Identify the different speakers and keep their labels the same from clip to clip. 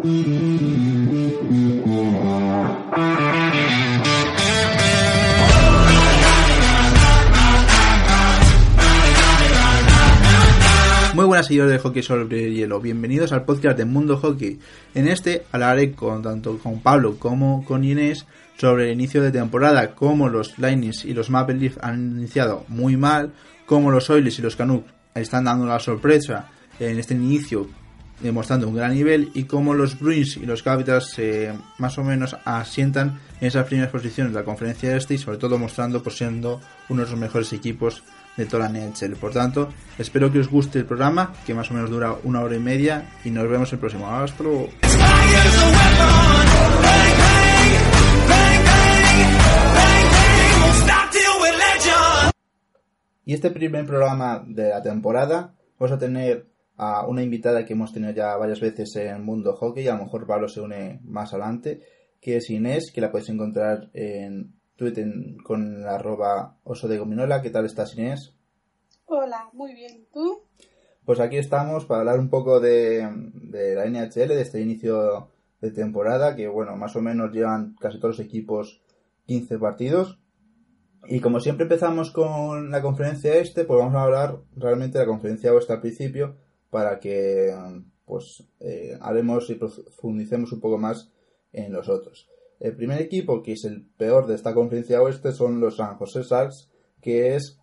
Speaker 1: Muy buenas señores de hockey sobre hielo, bienvenidos al podcast de Mundo Hockey. En este hablaré con tanto con Pablo como con Inés sobre el inicio de temporada, cómo los Lightnings y los Maple Leaf han iniciado muy mal, cómo los Oilers y los Canucks están dando la sorpresa en este inicio demostrando un gran nivel y cómo los Bruins y los Capitals eh, más o menos asientan en esas primeras posiciones de la conferencia este y sobre todo mostrando por siendo uno de los mejores equipos de toda la NHL. Por tanto, espero que os guste el programa, que más o menos dura una hora y media, y nos vemos el próximo. Hasta luego. Y este primer programa de la temporada vamos a tener a una invitada que hemos tenido ya varias veces en Mundo Hockey, y a lo mejor Pablo se une más adelante, que es Inés, que la podéis encontrar en Twitter con la arroba oso de gominola. ¿Qué tal estás, Inés?
Speaker 2: Hola, muy bien. ¿Tú?
Speaker 1: Pues aquí estamos para hablar un poco de, de la NHL, de este inicio de temporada, que bueno, más o menos llevan casi todos los equipos 15 partidos. Y como siempre empezamos con la conferencia este, pues vamos a hablar realmente de la conferencia oeste al principio, para que pues eh, haremos y profundicemos un poco más en los otros. El primer equipo, que es el peor de esta conferencia oeste, son los San José Sharks, que es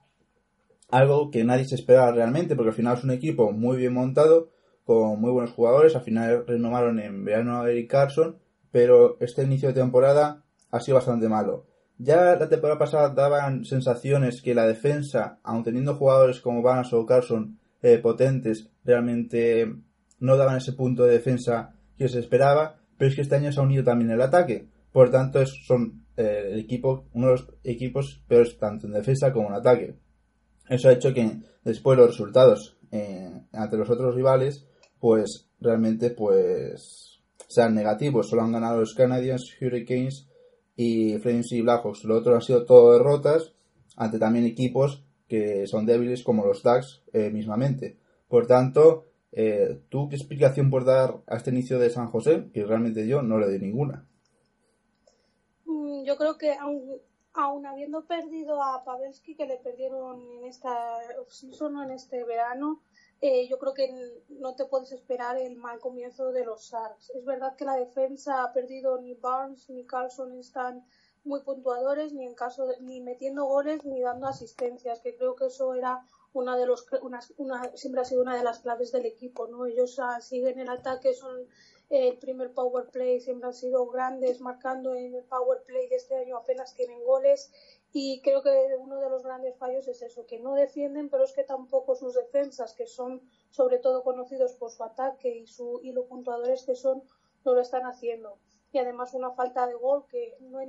Speaker 1: algo que nadie se esperaba realmente, porque al final es un equipo muy bien montado, con muy buenos jugadores. Al final renovaron en verano a Eric Carson, pero este inicio de temporada ha sido bastante malo. Ya la temporada pasada daban sensaciones que la defensa, aun teniendo jugadores como Vanas o Carson eh, potentes, realmente no daban ese punto de defensa que se esperaba, pero es que este año se ha unido también el ataque. Por tanto, son eh, el equipo, uno de los equipos peores tanto en defensa como en ataque. Eso ha hecho que después los resultados eh, ante los otros rivales, pues realmente pues sean negativos. Solo han ganado los Canadiens, Hurricanes y Flames y Blackhawks. Lo otro han sido todo derrotas ante también equipos que son débiles como los Ducks eh, mismamente. Por tanto, eh, ¿tú qué explicación puedes dar a este inicio de San José? Que realmente yo no le doy ninguna.
Speaker 2: Mm, yo creo que aún, habiendo perdido a Pavelski, que le perdieron en esta off-season o en este verano, eh, yo creo que no te puedes esperar el mal comienzo de los Sharks. Es verdad que la defensa ha perdido ni Barnes ni Carlson están muy puntuadores ni en caso ni metiendo goles ni dando asistencias que creo que eso era una de los una, siempre ha sido una de las claves del equipo no ellos ah, siguen el ataque son el primer power play siempre han sido grandes marcando en el power play de este año apenas tienen goles y creo que uno de los grandes fallos es eso que no defienden pero es que tampoco sus defensas que son sobre todo conocidos por su ataque y su y los puntuadores que son no lo están haciendo. Y además una falta de gol que no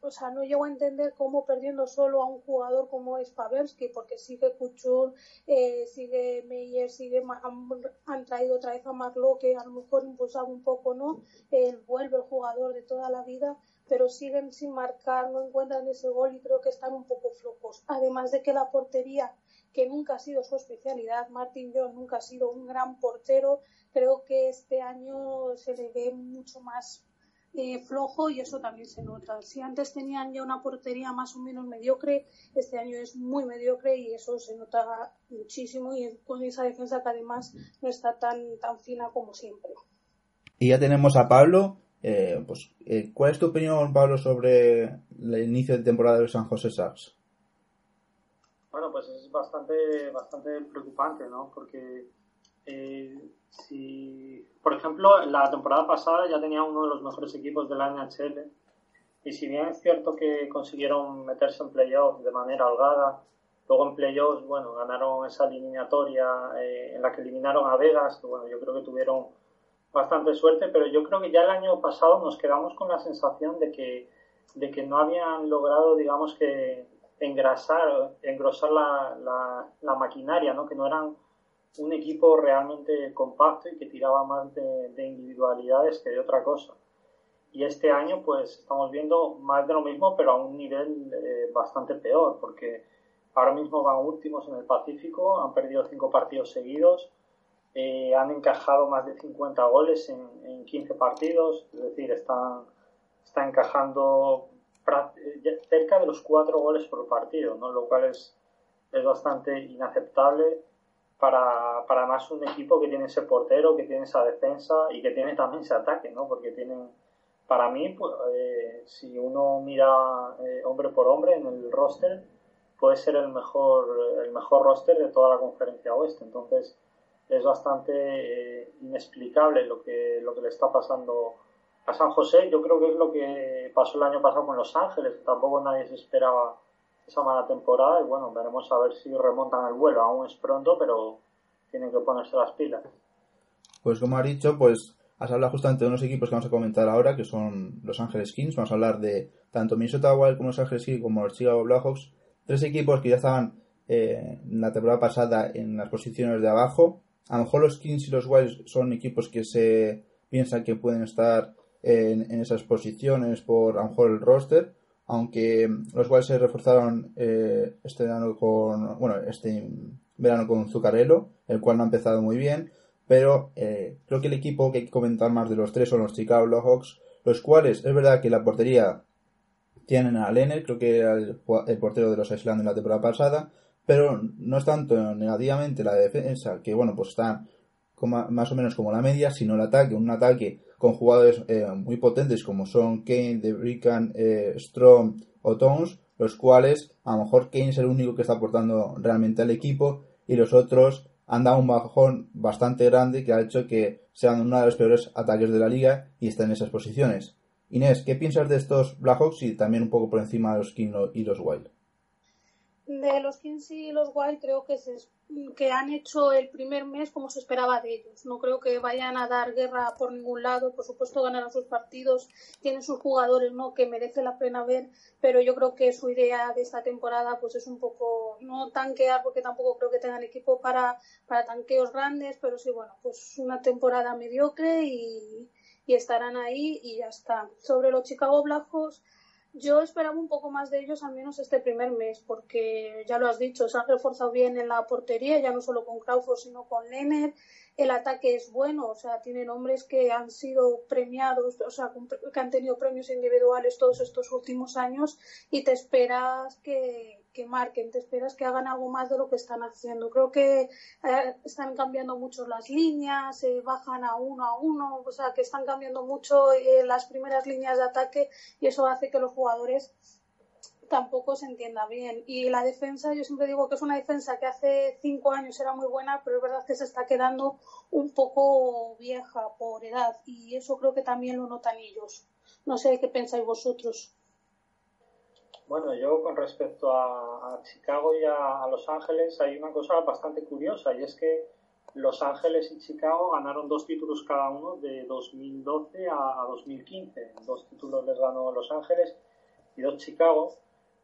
Speaker 2: o sea, no llego a entender cómo perdiendo solo a un jugador como es Pavelski, porque sigue Kuchur, eh, sigue Meyer, sigue han, traído otra vez a Marlo, que a lo mejor impulsaba un poco, ¿no? vuelve el jugador de toda la vida, pero siguen sin marcar, no encuentran ese gol y creo que están un poco flojos. Además de que la portería, que nunca ha sido su especialidad, Martin John nunca ha sido un gran portero, creo que este año se le ve mucho más eh, flojo y eso también se nota. Si antes tenían ya una portería más o menos mediocre, este año es muy mediocre y eso se nota muchísimo y con esa defensa que además no está tan, tan fina como siempre.
Speaker 1: Y ya tenemos a Pablo. Eh, pues, eh, ¿Cuál es tu opinión, Pablo, sobre el inicio de temporada de San José Sharks?
Speaker 3: Bueno, pues es bastante, bastante preocupante, ¿no? Porque si, por ejemplo, la temporada pasada ya tenía uno de los mejores equipos de la NHL y si bien es cierto que consiguieron meterse en playoffs de manera holgada, luego en playoffs, bueno, ganaron esa eliminatoria eh, en la que eliminaron a Vegas, que bueno, yo creo que tuvieron bastante suerte, pero yo creo que ya el año pasado nos quedamos con la sensación de que, de que no habían logrado, digamos que, engrasar, engrosar la, la, la maquinaria, ¿no? que no eran un equipo realmente compacto y que tiraba más de, individualidades que de otra cosa. Y este año pues estamos viendo más de lo mismo, pero a un nivel eh, bastante peor, porque ahora mismo van últimos en el Pacífico, han perdido cinco partidos seguidos, eh, han encajado más de 50 goles en, en 15 partidos, es decir, están, están encajando eh, cerca de los 4 goles por partido, ¿no? lo cual es, es bastante inaceptable para, para más un equipo que tiene ese portero, que tiene esa defensa y que tiene también ese ataque, ¿no? porque tienen, para mí, pues, eh, si uno mira hombre por hombre en el roster, puede ser el mejor, el mejor roster de toda la conferencia oeste. Entonces, es bastante eh, inexplicable lo que, lo que le está pasando a San José. Yo creo que es lo que pasó el año pasado con Los Ángeles, tampoco nadie se esperaba esa mala temporada y bueno, veremos a ver si remontan el vuelo. Aún es pronto, pero tienen que ponerse las pilas.
Speaker 1: Pues como ha dicho, pues has hablado justamente de unos equipos que vamos a comentar ahora, que son Los Ángeles Kings. Vamos a hablar de tanto Minnesota Wild como Los Ángeles Kings como los Chicago Blackhawks. Tres equipos que ya estaban eh, en la temporada pasada en las posiciones de abajo a lo mejor los Kings y los Wilds son equipos que se piensan que pueden estar en, esas posiciones por a lo mejor el roster, aunque los Wilds se reforzaron eh, este verano con, bueno, este verano con Zuccarello, el cual no ha empezado muy bien, pero eh, creo que el equipo que hay que comentar más de los tres son los Chicago Blackhawks, los cuales es verdad que la portería tienen a Lenner, creo que era el, portero de los Islanders en la temporada pasada, pero no es tanto negativamente la defensa, que bueno, pues están más o menos como la media, sino el ataque, un ataque con jugadores eh, muy potentes como son Kane, De eh, Strom o Towns, los cuales a lo mejor Kane es el único que está aportando realmente al equipo y los otros han dado un bajón bastante grande que ha hecho que sean uno de los peores ataques de la liga y estén en esas posiciones. Inés, ¿qué piensas de estos Blackhawks y también un poco por encima de los King y los Wild?
Speaker 2: de los Kings y los Wild creo que, que han hecho el primer mes como se esperaba de ellos. No creo que vayan a dar guerra por ningún lado. Por supuesto ganarán sus partidos, tienen sus jugadores no que merece la pena ver, pero yo creo que su idea de esta temporada pues es un poco no tanquear porque tampoco creo que tengan equipo para, para tanqueos grandes, pero sí bueno pues una temporada mediocre y, y estarán ahí y ya está. Sobre los Chicago Blackhawks yo esperaba un poco más de ellos, al menos este primer mes, porque ya lo has dicho, se han reforzado bien en la portería, ya no solo con Crawford, sino con Lenner. El ataque es bueno, o sea, tienen hombres que han sido premiados, o sea, que han tenido premios individuales todos estos últimos años y te esperas que, que marquen, te esperas que hagan algo más de lo que están haciendo. Creo que eh, están cambiando mucho las líneas, eh, bajan a uno a uno, o sea, que están cambiando mucho eh, las primeras líneas de ataque y eso hace que los jugadores tampoco se entienda bien. Y la defensa, yo siempre digo que es una defensa que hace cinco años era muy buena, pero es verdad que se está quedando un poco vieja por edad y eso creo que también lo notan ellos. No sé qué pensáis vosotros.
Speaker 3: Bueno, yo con respecto a, Chicago y a, Los Ángeles hay una cosa bastante curiosa y es que Los Ángeles y Chicago ganaron dos títulos cada uno de 2012 a, 2015. Dos títulos les ganó Los Ángeles y dos Chicago.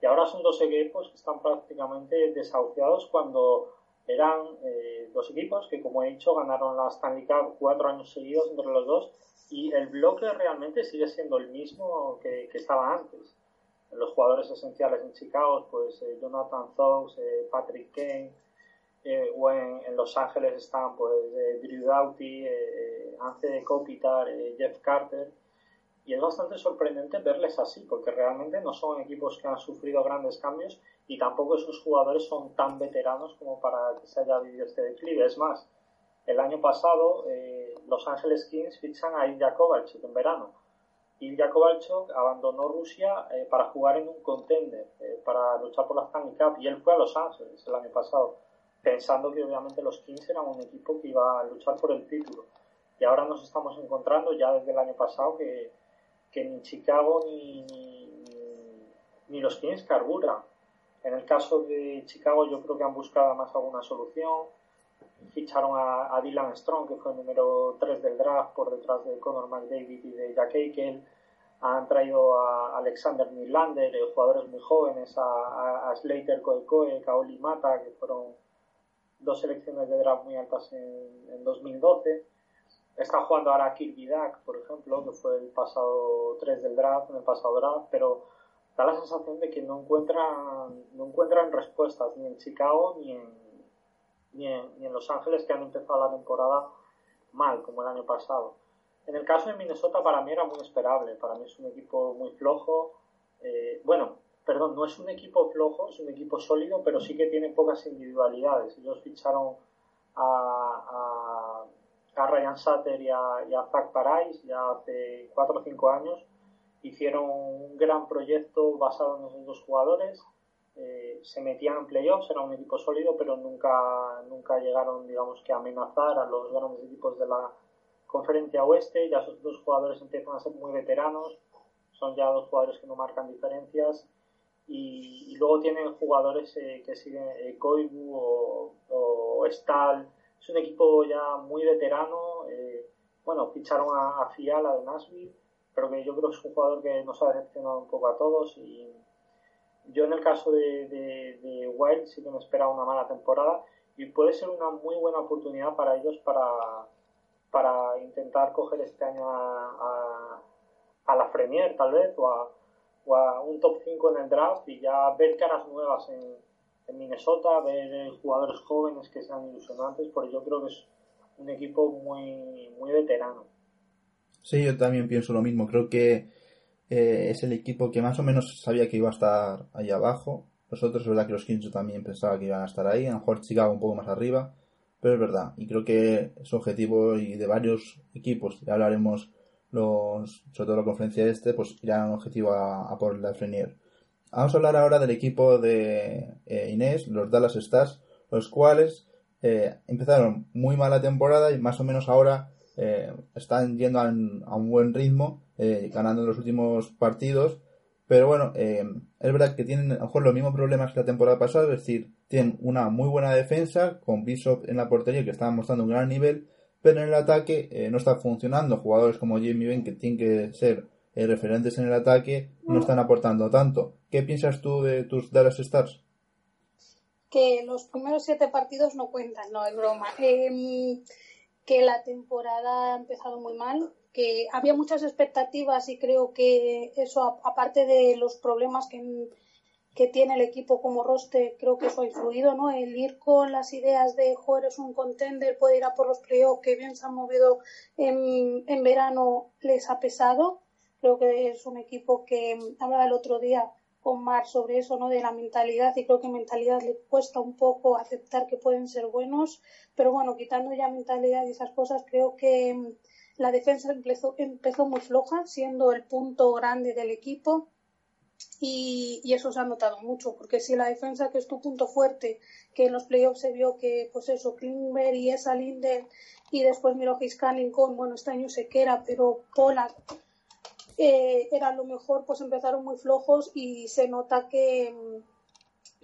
Speaker 3: Y ahora son dos equipos que están prácticamente desahuciados cuando eran eh, dos equipos que, como he dicho, ganaron la Stanley Cup cuatro años seguidos entre los dos y el bloque realmente sigue siendo el mismo que estaba antes los jugadores esenciales en Chicago, pues eh, Jonathan Thos, eh, Patrick Kane, eh, o en, Los Ángeles están pues Drew Doughty, Anthony Kopitar, Jeff Carter, y es bastante sorprendente verles así, porque realmente no son equipos que han sufrido grandes cambios y tampoco esos jugadores son tan veteranos como para que se haya vivido este declive. Es más, el año pasado Los Ángeles Kings fichan a Ilya Kovalchuk en verano Ilya Kovalchuk abandonó Rusia eh, para jugar en un contender, eh, para luchar por la Stanley Cup, y él fue a Los Ángeles el año pasado, pensando que obviamente los Kings eran un equipo que iba a luchar por el título. Y ahora nos estamos encontrando ya desde el año pasado que, que ni Chicago ni, ni, los Kings carburan. En el caso de Chicago yo creo que han buscado más alguna solución. Ficharon a, Dylan Strong, que fue el número 3 del draft, por detrás de Conor McDavid y de Jack Eichel. Han traído a Alexander Nylander, eh, jugadores muy jóvenes, a, a Slater Koekoe, Kaoli Mata, que fueron dos selecciones de draft muy altas en, 2012. Está jugando ahora Kirby Duck, por ejemplo, que fue el pasado 3 del draft, en el pasado draft, pero da la sensación de que no encuentran, no encuentran respuestas ni en Chicago ni en, ni en, Los Ángeles que han empezado la temporada mal, como el año pasado. En el caso de Minnesota para mí era muy esperable, para mí es un equipo muy flojo, eh, bueno, perdón, no es un equipo flojo, es un equipo sólido, pero sí que tiene pocas individualidades. Ellos ficharon a, a, Ryan Sutter y a, Zach Parais ya hace 4 o 5 años. Hicieron un gran proyecto basado en esos dos jugadores. Eh, se metían en playoffs, era un equipo sólido, pero nunca, nunca llegaron, digamos, que a amenazar a los grandes equipos de la conferencia oeste. Ya esos dos jugadores empiezan a ser muy veteranos, son ya dos jugadores que no marcan diferencias y, luego tienen jugadores eh, que siguen eh, o, o Stahl. Es un equipo ya muy veterano. Eh, bueno, ficharon a, Fiala de Nashville, pero que yo creo que es un jugador que nos ha decepcionado un poco a todos. Y yo en el caso de, de, Wild sí que me esperaba una mala temporada y puede ser una muy buena oportunidad para ellos para, para intentar coger este año a, a, a la Premier tal vez o a, o a un top 5 en el draft y ya ver caras nuevas en, en Minnesota, ver eh, jugadores jóvenes que sean ilusionantes, porque yo creo que es un equipo muy, muy veterano.
Speaker 1: Sí, yo también pienso lo mismo. Creo que eh, es el equipo que más o menos sabía que iba a estar ahí abajo. Nosotros es verdad que los Kings también pensaba que iban a estar ahí, a lo mejor Chicago un poco más arriba, pero es verdad. Y creo que es objetivo y de varios equipos, ya hablaremos los, sobre todo la conferencia este, pues irán un objetivo a, por la Frenier. Vamos a hablar ahora del equipo de eh, Inés, los Dallas Stars, los cuales eh, empezaron muy mala temporada y más o menos ahora eh, están yendo a, un buen ritmo, ganando en los últimos partidos. Pero bueno, es verdad que tienen a lo mejor los mismos problemas que la temporada pasada, es decir, tienen una muy buena defensa con Bishop en la portería que está mostrando un gran nivel, pero en el ataque eh, no está funcionando. Jugadores como Jamie Ben, que tienen que ser eh, referentes en el ataque, no están aportando tanto. ¿Qué piensas tú de tus Dallas Stars?
Speaker 2: Que los primeros siete partidos no cuentan, no es broma. Em, que la temporada ha empezado muy mal, que había muchas expectativas y creo que eso, aparte de los problemas que que tiene el equipo como roster, creo que eso ha influido, ¿no? El ir con las ideas de, joder, es un contender, puede ir a por los playoffs, que bien se han movido en, en verano, les ha pesado. Creo que es un equipo que hablaba el otro día con Mar sobre eso, ¿no? De la mentalidad y creo que mentalidad le cuesta un poco aceptar que pueden ser buenos, pero bueno, quitando ya mentalidad y esas cosas, creo que la defensa empezó, empezó muy floja, siendo el punto grande del equipo y, eso se ha notado mucho, porque si la defensa, que es tu punto fuerte, que en los playoffs se vio que, pues eso, Klingberg y esa Linden, y después Miro Scanning con, bueno, este año se queda, pero Pollard eh, era lo mejor, pues empezaron muy flojos y se nota que,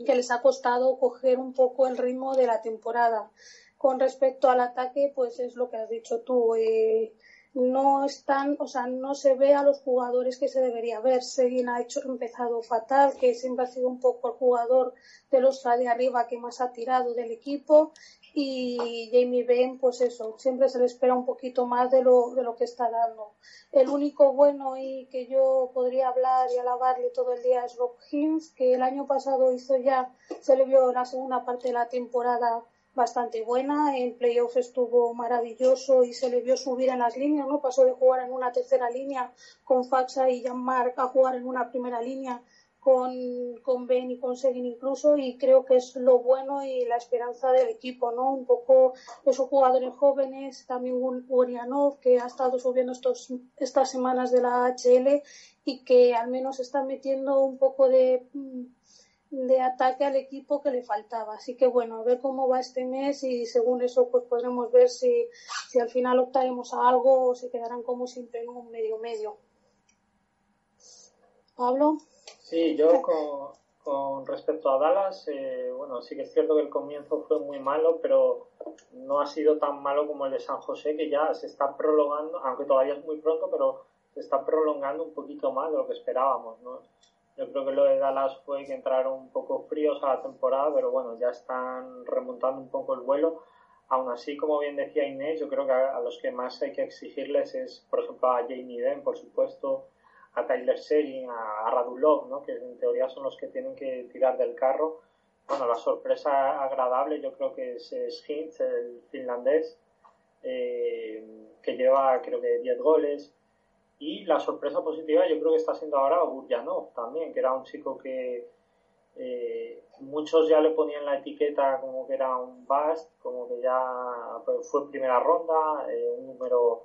Speaker 2: que les ha costado coger un poco el ritmo de la temporada. Con respecto al ataque, pues es lo que has dicho tú. Eh, no están, o sea, no se ve a los jugadores que se debería ver. Seguin ha hecho, empezado fatal, que siempre ha sido un poco el jugador de los de arriba que más ha tirado del equipo. Y Jamie Benn, pues eso, siempre se le espera un poquito más de lo, de lo que está dando. El único bueno y que yo podría hablar y alabarle todo el día es Rob Hines, que el año pasado hizo ya, se le vio la segunda parte de la temporada bastante buena. En playoff estuvo maravilloso y se le vio subir en las líneas, ¿no? Pasó de jugar en una tercera línea con Faxa y Jean-Marc a jugar en una primera línea con, con Ben y con Seguin incluso y creo que es lo bueno y la esperanza del equipo, ¿no? Un poco esos jugadores jóvenes, también Urianov que ha estado subiendo estos, estas semanas de la HL y que al menos está metiendo un poco de de ataque al equipo que le faltaba. Así que bueno, a ver cómo va este mes y según eso pues podremos ver si, si al final optaremos a algo o se quedarán como siempre en un medio medio. Pablo.
Speaker 3: Sí, yo con, con respecto a Dallas, eh, bueno, sí que es cierto que el comienzo fue muy malo, pero no ha sido tan malo como el de San José, que ya se está prolongando, aunque todavía es muy pronto, pero se está prolongando un poquito más de lo que esperábamos, ¿no? Yo creo que lo de Dallas fue que entraron un poco fríos a la temporada, pero bueno, ya están remontando un poco el vuelo. Aún así, como bien decía Inés, yo creo que a, los que más hay que exigirles es, por ejemplo, a Jamie Den, por supuesto, a Tyler Seguin, a, Radulov, ¿no? que en teoría son los que tienen que tirar del carro. bueno, la sorpresa agradable yo creo que es Hintz, el finlandés, eh, que lleva creo que 10 goles. Y la sorpresa positiva yo creo que está siendo ahora Burjanov también, que era un chico que eh, muchos ya le ponían la etiqueta como que era un bust, como que ya fue primera ronda, eh, un número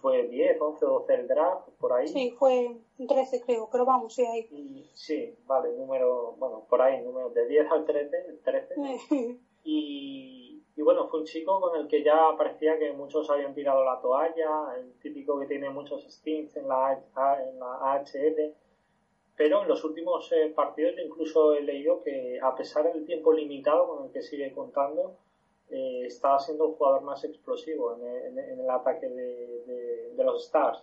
Speaker 3: fue 10, 11, 12 el draft, por ahí.
Speaker 2: Sí, fue 13 creo, pero vamos, sí, ahí.
Speaker 3: Y, sí, vale, número, bueno, por ahí, número de 10 al 13, 13. y, y bueno, fue un chico con el que ya parecía que muchos habían tirado la toalla, el típico que tiene muchos stints en la, en la AHL pero en los últimos eh, partidos yo incluso he leído que a pesar del tiempo limitado con el que sigue contando, eh, estaba siendo el jugador más explosivo en, el ataque de, los Stars.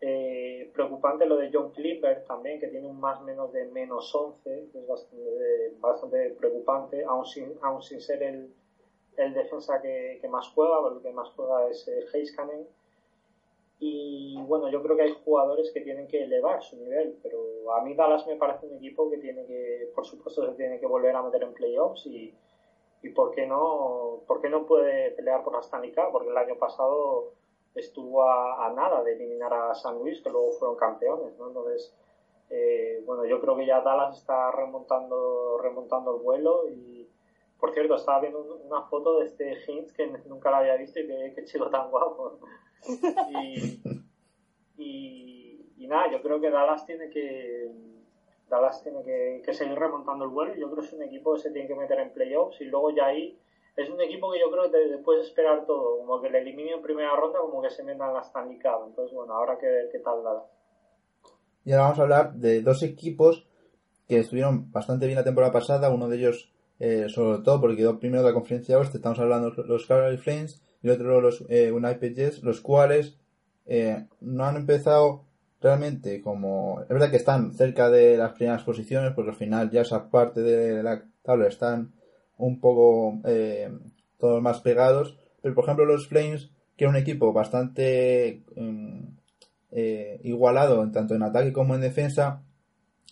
Speaker 3: Eh, preocupante lo de John Clipper también, que tiene un más menos de menos 11, que es bastante, preocupante, aún sin, aún sin ser el, el defensa que, más juega, porque el que más juega es eh, Heiskanen y bueno, yo creo que hay jugadores que tienen que elevar su nivel, pero a mí Dallas me parece un equipo que tiene que, por supuesto, se tiene que volver a meter en playoffs y, y por qué no, por qué no puede pelear por la Stanley Cup, porque el año pasado estuvo a, nada de eliminar a San Luis, que luego fueron campeones, ¿no? Entonces, eh, bueno, yo creo que ya Dallas está remontando, remontando el vuelo y, por cierto, estaba viendo una foto de este Hintz que nunca la había visto y que, que chico tan guapo. Y, y, nada, yo creo que Dallas tiene que Dallas tiene que, seguir remontando el vuelo. Yo creo que es un equipo que se tiene que meter en playoffs y luego ya ahí es un equipo que yo creo que después de esperar todo, como que le elimine en primera ronda, como que se meta en la Stanley Cup. Entonces, bueno, ahora que ver qué tal Dallas.
Speaker 1: Y ahora vamos a hablar de dos equipos que estuvieron bastante bien la temporada pasada. Uno de ellos, eh, sobre todo porque quedó primero de la conferencia oeste, estamos hablando los Calgary Flames y otro los eh, Jets, los cuales eh, no han empezado realmente como... Es verdad que están cerca de las primeras posiciones, porque al final ya esa parte de la tabla están un poco eh, todos más pegados, pero por ejemplo los Flames, que es un equipo bastante eh, igualado tanto en ataque como en defensa,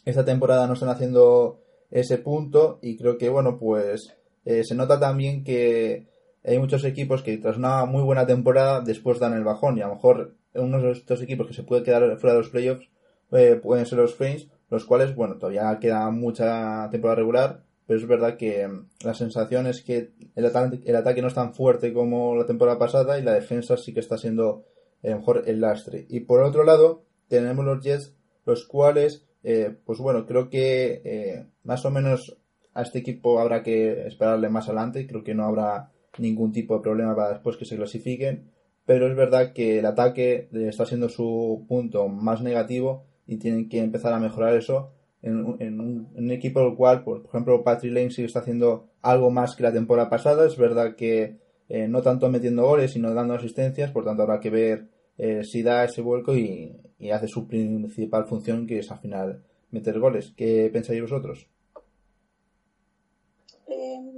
Speaker 1: esta temporada no están haciendo ese punto y creo que bueno pues se nota también que hay muchos equipos que tras una muy buena temporada después dan el bajón y a lo mejor uno de estos equipos que se puede quedar fuera de los playoffs eh, pueden ser los Flames, los cuales, bueno, todavía queda mucha temporada regular, pero es verdad que mm, la sensación es que el, ataque no es tan fuerte como la temporada pasada y la defensa sí que está siendo eh, mejor el lastre. Y por otro lado, tenemos los Jets, los cuales, eh, pues bueno, creo que más o menos a este equipo habrá que esperarle más adelante, creo que no habrá ningún tipo de problema para después que se clasifiquen, pero es verdad que el ataque está siendo su punto más negativo y tienen que empezar a mejorar eso en, un, equipo el cual, por, ejemplo, Patrick Lane sigue está haciendo algo más que la temporada pasada, es verdad que eh, no tanto metiendo goles, sino dando asistencias, por tanto habrá que ver eh, si da ese vuelco y, y hace su principal función, que es al final meter goles. ¿Qué pensáis vosotros?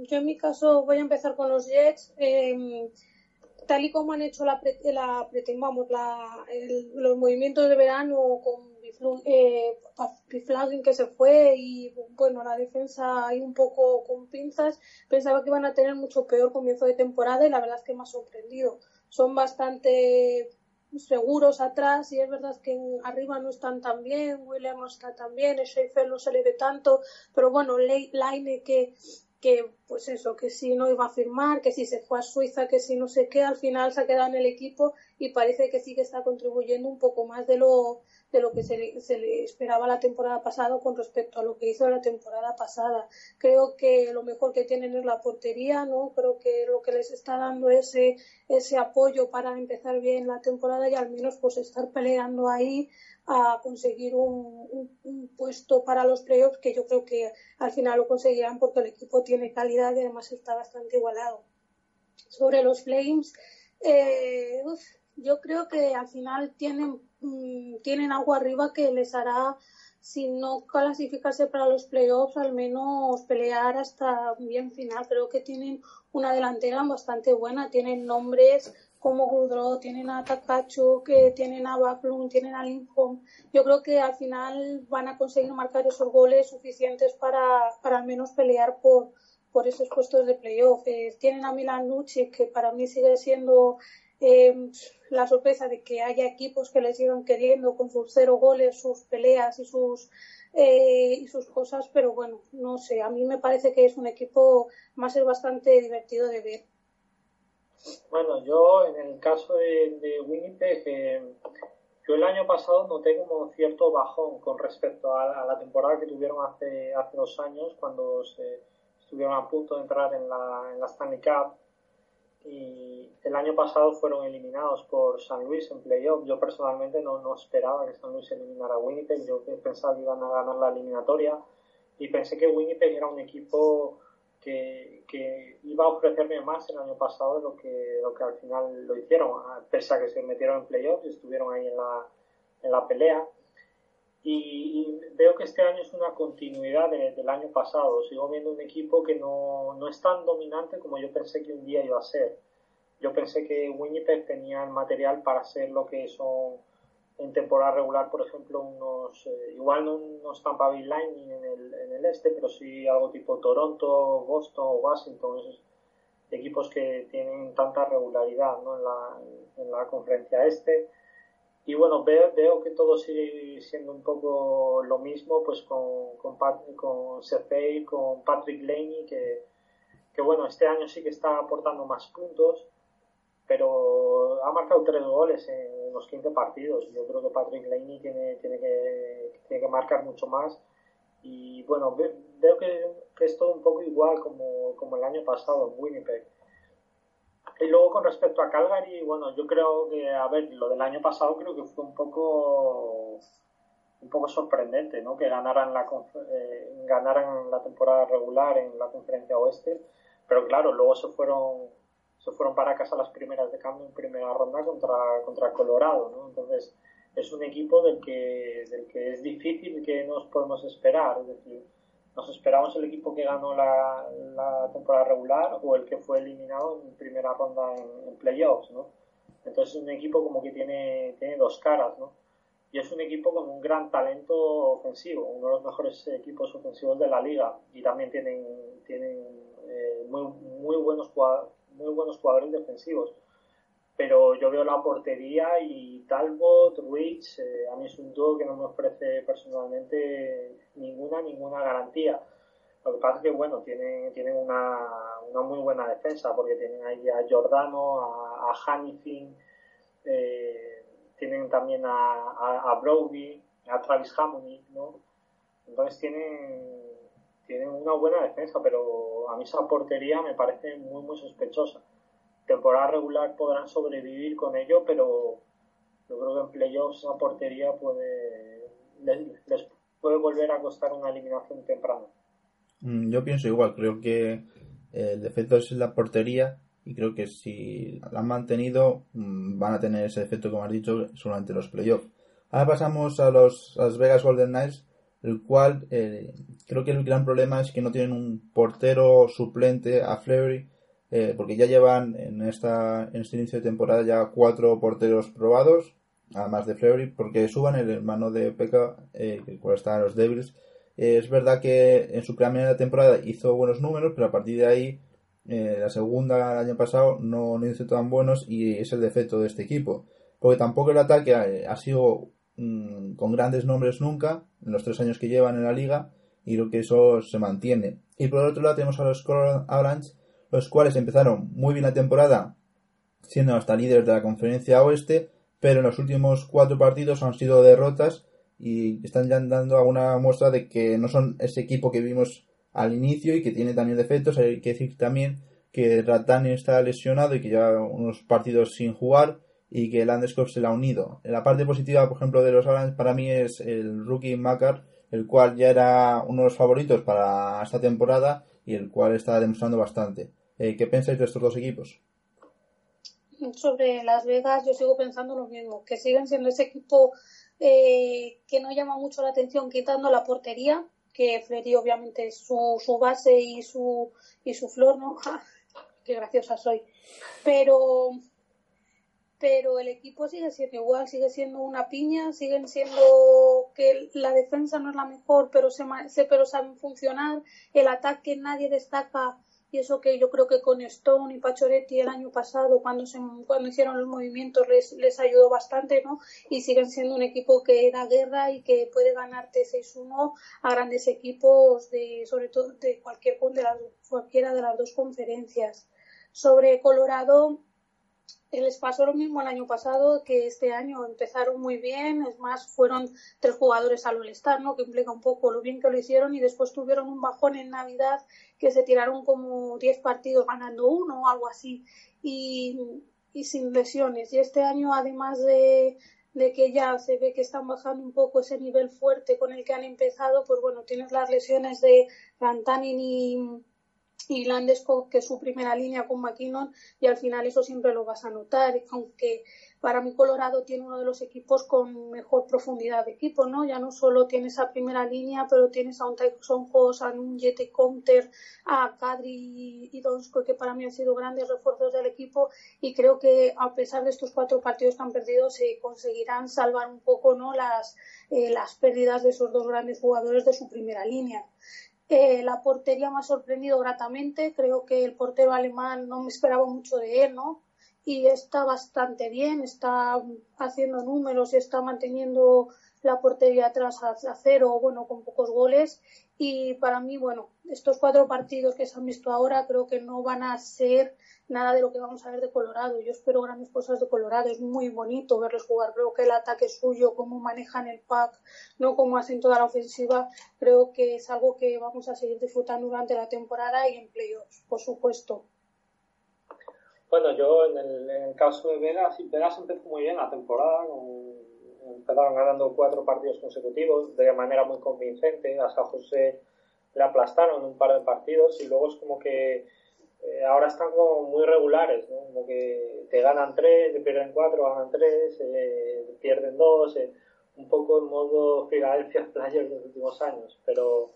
Speaker 2: yo en mi caso voy a empezar con los Jets. Em, tal y como han hecho la, la los movimientos de verano con eh, que se fue y bueno, la defensa ahí un poco con pinzas, pensaba que iban a tener mucho peor comienzo de temporada y la verdad es que me ha sorprendido. Son bastante seguros atrás y es verdad que arriba no están tan bien, William está tan Schaefer no se le ve tanto, pero bueno, Laine que que pues eso, que si no iba a firmar, que si se fue a Suiza, que si no sé qué, al final se ha quedado en el equipo y parece que sí que está contribuyendo un poco más de lo, de lo que se esperaba la temporada pasada con respecto a lo que hizo la temporada pasada. Creo que lo mejor que tienen es la portería, ¿no? Creo que lo que les está dando ese, ese apoyo para empezar bien la temporada y al menos pues estar peleando ahí a conseguir un, puesto para los playoffs que yo creo que al final lo conseguirán porque el equipo tiene calidad y además está bastante igualado. Sobre los Flames, eh, yo creo que al final tienen, mm, tienen algo arriba que les hará, si no clasificarse para los playoffs, al menos pelear hasta bien final. Creo que tienen una delantera bastante buena, tienen nombres como Gudro, tienen a Takachu, que tienen a Backlund, tienen a Lindholm. Yo creo que al final van a conseguir marcar esos goles suficientes para, para al menos pelear por, por esos puestos de playoff. Eh, tienen a Milan Lucic, que para mí sigue siendo eh, la sorpresa de que haya equipos que le sigan queriendo con sus cero goles, sus peleas y sus eh, y sus cosas, pero bueno, no sé, a mí me parece que es un equipo más es bastante divertido de ver.
Speaker 3: Bueno, yo en el caso de, Winnipeg, eh, yo el año pasado noté como cierto bajón con respecto a, la temporada que tuvieron hace, hace dos años, cuando se estuvieron a punto de entrar en la, en la Stanley Cup. Y el año pasado fueron eliminados por San Luis en playoff. Yo personalmente no, no esperaba que San Luis eliminara a Winnipeg. Yo pensaba que iban a ganar la eliminatoria y pensé que Winnipeg era un equipo que, que, iba a ofrecerme más el año pasado de lo que, lo que al final lo hicieron, pese a que se metieron en playoffs y estuvieron ahí en la, en la pelea. Y, veo que este año es una continuidad del año pasado. Sigo viendo un equipo que no, no, es tan dominante como yo pensé que un día iba a ser. Yo pensé que Winnipeg tenía el material para ser lo que son en temporada regular, por ejemplo, unos, eh, igual no unos Tampa Bay Lightning en el, en el este, pero sí algo tipo Toronto, Boston, Washington, esos equipos que tienen tanta regularidad ¿no? en, la, en la conferencia este. Y bueno, veo, que todo sigue siendo un poco lo mismo, pues con, con, con con Patrick Laney, que, que bueno, este año sí que está aportando más puntos, pero ha marcado tres goles en los 15 partidos. Yo creo que Patrick Laney tiene, tiene, que, tiene que marcar mucho más. Y bueno, veo que, que, es todo un poco igual como, como el año pasado en Winnipeg. Y luego con respecto a Calgary, bueno, yo creo que, a ver, lo del año pasado creo que fue un poco un poco sorprendente, ¿no? Que ganaran la eh, ganaran la temporada regular en la conferencia oeste, pero claro, luego se fueron se fueron para casa las primeras de cambio en primera ronda contra contra Colorado, ¿no? Entonces es un equipo del que del que es difícil que nos podemos esperar, es decir, nos esperamos el equipo que ganó la, temporada regular o el que fue eliminado en primera ronda en, playoffs, ¿no? Entonces es un equipo como que tiene, tiene dos caras, ¿no? Y es un equipo con un gran talento ofensivo, uno de los mejores equipos ofensivos de la liga y también tienen, tienen eh, muy, muy, buenos, muy buenos jugadores defensivos pero yo veo la portería y Talbot, Rich, eh, a mí es un dúo que no me ofrece personalmente ninguna, ninguna garantía. Lo que pasa es que, bueno, tienen, tienen una, una muy buena defensa, porque tienen ahí a Giordano, a, a eh, tienen también a, a, a, Brody, a Travis Hammond, ¿no? Entonces tienen, tienen una buena defensa, pero a mí esa portería me parece muy, muy sospechosa temporada regular podrán sobrevivir con ello, pero yo creo que en playoffs esa portería puede les, puede volver a costar una eliminación temprana.
Speaker 1: Mm, yo pienso igual, creo que el defecto es la portería y creo que si la han mantenido mm, van a tener ese defecto como has dicho solamente los playoffs. Ahora pasamos a los Las Vegas Golden Knights, el cual eh, creo que el gran problema es que no tienen un portero suplente a Fleury eh, porque ya llevan en, esta, en este inicio de temporada ya cuatro porteros probados, además de Fleury, porque suban el hermano de Pekka, eh, que cual está en los Devils. Eh, es verdad que en su primera temporada hizo buenos números, pero a partir de ahí, la segunda el año pasado no, no hizo tan buenos y es el defecto de este equipo. Porque tampoco el ataque ha, sido mm, con grandes nombres nunca, en los tres años que llevan en la liga, y creo que eso se mantiene. Y por otro lado tenemos a los Colorado Avalanche, los cuales empezaron muy bien la temporada, siendo hasta líderes de la conferencia oeste, pero en los últimos cuatro partidos han sido derrotas y están ya dando alguna muestra de que no son ese equipo que vimos al inicio y que tiene también defectos. Hay que decir también que Ratani está lesionado y que lleva unos partidos sin jugar y que Landeskog se la ha unido. La parte positiva, por ejemplo, de los Orange para mí es el rookie Macar, el cual ya era uno de los favoritos para esta temporada y el cual está demostrando bastante. Eh, ¿Qué pensáis de estos dos equipos?
Speaker 2: Sobre Las Vegas, yo sigo pensando lo mismo, que siguen siendo ese equipo eh, que no llama mucho la atención quitando la portería, que Freddy obviamente es su, su base y su, y su flor, ¿no? ¡Qué graciosa soy! Pero pero el equipo sigue siendo igual, sigue siendo una piña, siguen siendo que la defensa no es la mejor, pero se, pero saben funcionar, el ataque nadie destaca y eso que yo creo que con Stone y Pachoretti el año pasado cuando se cuando hicieron los movimientos les, les ayudó bastante no y siguen siendo un equipo que da guerra y que puede ganarte 6-1 a grandes equipos de sobre todo de cualquier de cualquiera de las dos conferencias. Sobre Colorado les pasó lo mismo el año pasado que este año empezaron muy bien, es más, fueron tres jugadores al All-Star, ¿no? que implica un poco lo bien que lo hicieron y después tuvieron un bajón en Navidad que se tiraron como 10 partidos ganando uno o algo así y, y sin lesiones. Y este año, además de, de que ya se ve que están bajando un poco ese nivel fuerte con el que han empezado, pues bueno, tienes las lesiones de Rantanen y y Landeskog, que es su primera línea con McKinnon, y al final eso siempre lo vas a notar, aunque para mí Colorado tiene uno de los equipos con mejor profundidad de equipo, ¿no? Ya no solo tienes a primera línea, pero tienes a un Tyson Hoss, a un Jete Counter, a Kadri y Donsko, que para mí han sido grandes refuerzos del equipo, y creo que a pesar de estos cuatro partidos tan perdidos, se conseguirán salvar un poco, ¿no? Las, eh, las pérdidas de esos dos grandes jugadores de su primera línea. Eh, la portería me ha sorprendido gratamente. Creo que el portero alemán no me esperaba mucho de él, ¿no? Y está bastante bien, está haciendo números y está manteniendo la portería atrás a, cero, bueno, con pocos goles. Y para mí, bueno, estos cuatro partidos que se han visto ahora creo que no van a ser nada de lo que vamos a ver de Colorado. Yo espero grandes cosas de Colorado. Es muy bonito verles jugar. Creo que el ataque suyo, cómo manejan el pack, no cómo hacen toda la ofensiva, creo que es algo que vamos a seguir disfrutando durante la temporada y en playoffs, por supuesto.
Speaker 3: Bueno, yo en el, caso de Vegas, Vegas empezó muy bien la temporada, empezaron ganando cuatro partidos consecutivos de manera muy convincente. A San José le aplastaron un par de partidos y luego es como que eh, ahora están como muy regulares, ¿no? Como que te ganan tres, te pierden cuatro, ganan tres, eh, pierden dos, eh, un poco en modo Philadelphia Players de los últimos años. Pero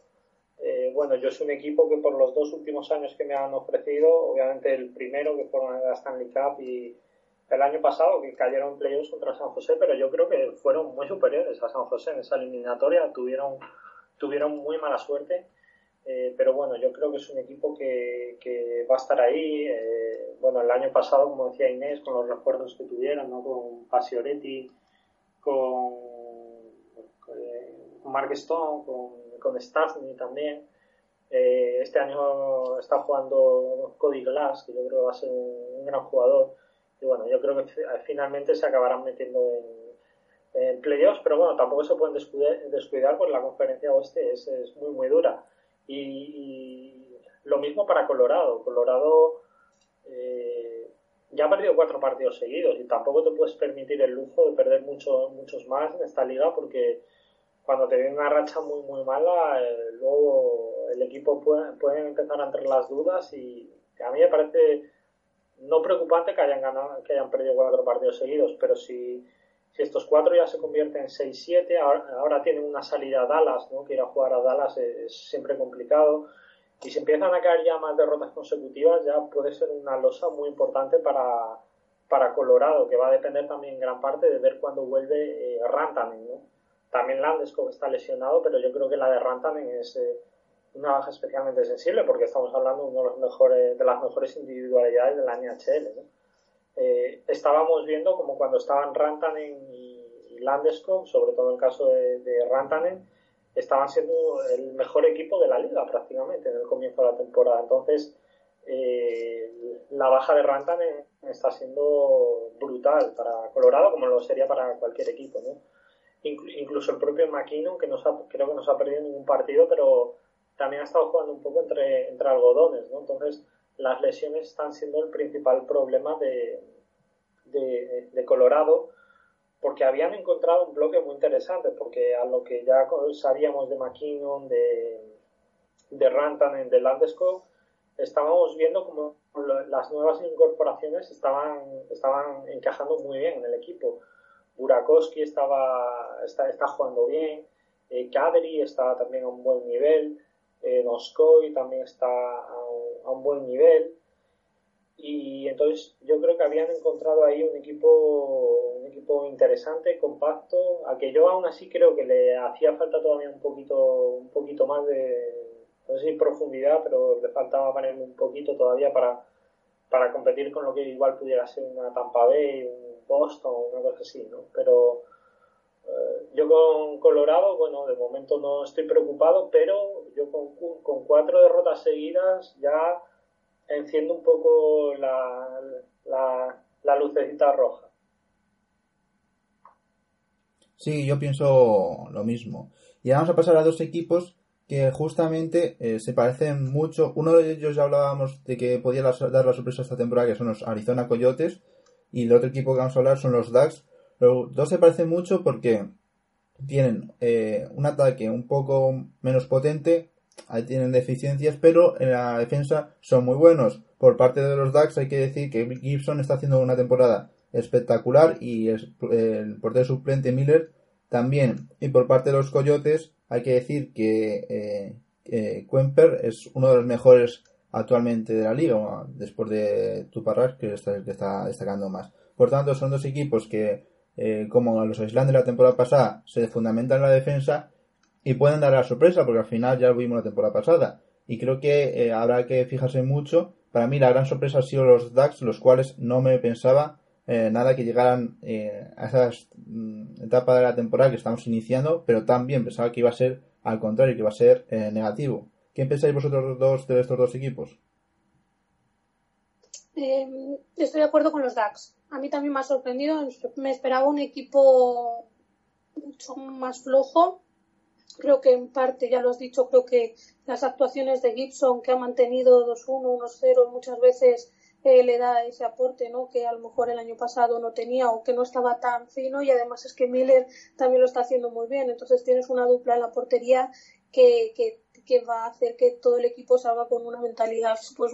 Speaker 3: bueno, yo soy un equipo que por los dos últimos años que me han ofrecido, obviamente el primero que fueron la Stanley Cup y el año pasado que cayeron playoffs contra San José, pero yo creo que fueron muy superiores a San José en esa eliminatoria, tuvieron, tuvieron muy mala suerte eh, pero bueno, yo creo que es un equipo que, que va a estar ahí. Eh, bueno, el año pasado, como decía Inés, con los recuerdos que tuvieron, ¿no? con Pasioretti, con, con Mark Stone, con, con Stastny también. Eh, este año está jugando Cody Glass, que yo creo que va a ser un, gran jugador. Y bueno, yo creo que finalmente se acabarán metiendo en, en playoffs, pero bueno, tampoco se pueden descuidar, descuidar porque la conferencia oeste es, es muy, muy dura. Y, lo mismo para Colorado. Colorado eh, ya ha perdido cuatro partidos seguidos y tampoco te puedes permitir el lujo de perder mucho, muchos más en esta liga porque cuando te viene una racha muy muy mala, eh, luego el equipo puede, puede, empezar a entrar las dudas y a mí me parece no preocupante que hayan ganado, que hayan perdido cuatro partidos seguidos, pero si si estos cuatro ya se convierten en 6-7, ahora, tienen una salida a Dallas, ¿no? que ir a jugar a Dallas es, siempre complicado. Y si empiezan a caer ya más derrotas consecutivas, ya puede ser una losa muy importante para, para Colorado, que va a depender también en gran parte de ver cuándo vuelve eh, Rantanen. ¿no? También Landeskog está lesionado, pero yo creo que la de Rantanen es eh, una baja especialmente sensible porque estamos hablando de, uno de, los mejores, de las mejores individualidades de la NHL. ¿no? Eh, estábamos viendo como cuando estaban Rantanen y, Landeskog, sobre todo en el caso de, Rantanen, estaban siendo el mejor equipo de la liga prácticamente en el comienzo de la temporada. Entonces, eh, la baja de Rantanen está siendo brutal para Colorado, como lo sería para cualquier equipo. ¿no? incluso el propio McKinnon, que no creo que no se ha perdido ningún partido, pero también ha estado jugando un poco entre, entre algodones. ¿no? Entonces, las lesiones están siendo el principal problema de, de, Colorado porque habían encontrado un bloque muy interesante, porque a lo que ya sabíamos de McKinnon, de, de Rantanen, de Landeskog, estábamos viendo como las nuevas incorporaciones estaban, estaban encajando muy bien en el equipo. Burakowski estaba, está, está jugando bien, eh, Kadri está también a un buen nivel, eh, Noskoy también está a un, buen nivel. y entonces yo creo que habían encontrado ahí un equipo un equipo interesante compacto a que yo aún así creo que le hacía falta todavía un poquito un poquito más de no profundidad pero le faltaba ponerle un poquito todavía para para competir con lo que igual pudiera ser una Tampa Bay un Boston una cosa así no pero yo con Colorado bueno de momento no estoy preocupado pero yo con, con cuatro derrotas seguidas ya enciende un poco la, la, lucecita roja.
Speaker 1: Sí, yo pienso lo mismo. Y vamos a pasar a dos equipos que justamente eh, se parecen mucho. Uno de ellos ya hablábamos de que podía dar la sorpresa esta temporada, que son los Arizona Coyotes. Y el otro equipo que vamos a hablar son los Ducks. Los dos se parecen mucho porque tienen eh, un ataque un poco menos potente, ahí tienen deficiencias, pero en la defensa son muy buenos. Por parte de los Ducks hay que decir que Gibson está haciendo una temporada espectacular y el, portero suplente Miller también. Y por parte de los Coyotes hay que decir que eh, eh es uno de los mejores actualmente de la liga, después de Tuparras, que es el que está destacando más. Por tanto, son dos equipos que, eh, como los Islanders de la temporada pasada, se fundamentan en la defensa y pueden dar la sorpresa, porque al final ya lo vimos la temporada pasada. Y creo que eh, habrá que fijarse mucho. Para mí la gran sorpresa ha sido los DAX, los cuales no me pensaba eh, nada que llegaran a esa mm, etapa de la temporada que estamos iniciando, pero también pensaba que iba a ser al contrario, que iba a ser negativo. ¿Qué pensáis vosotros dos de estos dos equipos?
Speaker 2: Em, estoy de acuerdo con los DAX. A mí también me ha sorprendido. Me esperaba un equipo mucho más flojo Creo que en parte, ya lo has dicho, creo que las actuaciones de Gibson, que ha mantenido 2-1, 1-0, muchas veces eh, le da ese aporte ¿no? que a lo mejor el año pasado no tenía o que no estaba tan fino y además es que Miller también lo está haciendo muy bien. Entonces tienes una dupla en la portería que, que, que va a hacer que todo el equipo salga con una mentalidad pues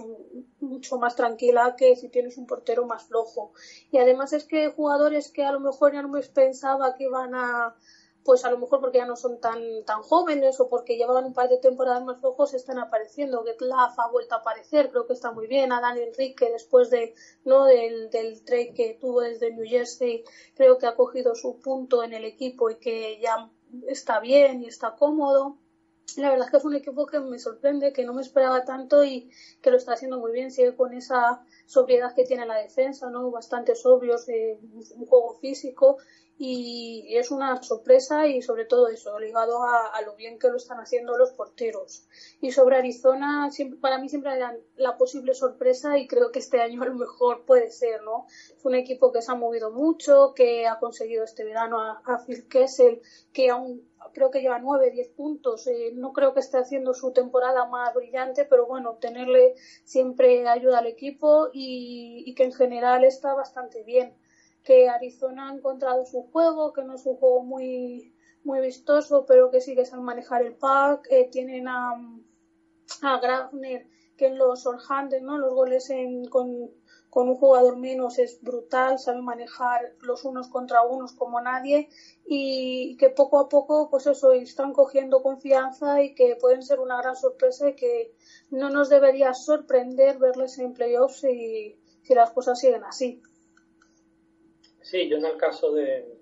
Speaker 2: mucho más tranquila que si tienes un portero más flojo. Y además es que jugadores que a lo mejor ya no me pensaba que iban a pues a lo mejor porque ya no son tan, tan jóvenes o porque llevaban un par de temporadas más flojos están apareciendo. Getlaf ha vuelto a aparecer, creo que está muy bien. Adán Enrique, después de, ¿no? del, del trade que tuvo desde New Jersey, creo que ha cogido su punto en el equipo y que ya está bien y está cómodo. La verdad es que es un equipo que me sorprende, que no me esperaba tanto y que lo está haciendo muy bien. Sigue con esa sobriedad que tiene la defensa, ¿no? Bastante sobrios, de un juego físico y es una sorpresa y sobre todo eso, ligado a, lo bien que lo están haciendo los porteros. Y sobre Arizona, siempre, para mí siempre era la posible sorpresa y creo que este año a lo mejor puede ser, ¿no? Es un equipo que se ha movido mucho, que ha conseguido este verano a, Phil Kessel, que aún creo que lleva 9, 10 puntos. Eh, no creo que esté haciendo su temporada más brillante, pero bueno, tenerle siempre ayuda al equipo y, y que en general está bastante bien que Arizona ha encontrado su juego, que no es un juego muy, muy vistoso, pero que sigue sabe manejar el pack. Eh, tienen a, a Grafner, que en los all ¿no? los goles con, con, un jugador menos es brutal, sabe manejar los unos contra unos como nadie y que poco a poco, pues eso, están cogiendo confianza y que pueden ser una gran sorpresa y que no nos debería sorprender verles en playoffs si, si las cosas siguen así.
Speaker 3: Sí, yo en el caso de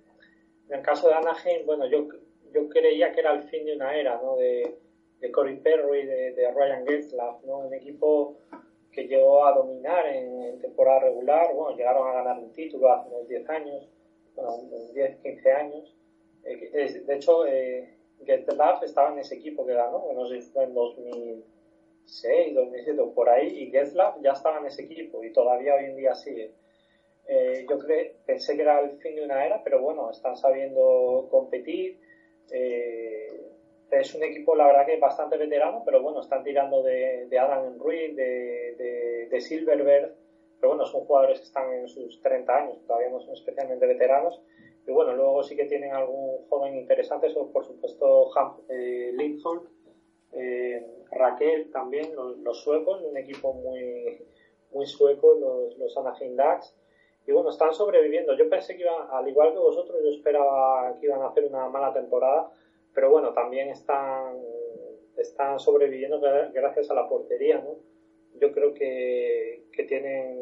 Speaker 3: en el caso de Anaheim, bueno, yo, yo creía que era el fin de una era, ¿no? De, de Corey Perry, de, de Ryan Getzlaff, ¿no? Un equipo que llegó a dominar en, temporada regular, bueno, llegaron a ganar un título hace unos 10 años, bueno, unos 10, 15 años. Eh, de hecho, eh, Getzlaff estaba en ese equipo que ganó, no sé si fue en 2006, 2007 o por ahí, y Getzlaff ya estaba en ese equipo y todavía hoy en día sigue. Eh, yo creo, pensé que era el fin de una era, pero bueno, están sabiendo competir. Eh, es un equipo, la verdad, que bastante veterano, pero bueno, están tirando de, de Adam Ruiz, de, de, Silverberg, pero bueno, son jugadores que están en sus 30 años, todavía no son especialmente veteranos. Y bueno, luego sí que tienen algún joven interesante, son por supuesto eh, Lindholm, eh, Raquel también, los, suecos, un equipo muy, muy sueco, los, los Anaheim Ducks y bueno, están sobreviviendo. Yo pensé que iban, al igual que vosotros, yo esperaba que iban a hacer una mala temporada, pero bueno, también están, están sobreviviendo gracias a la portería, ¿no? yo creo que, que tienen,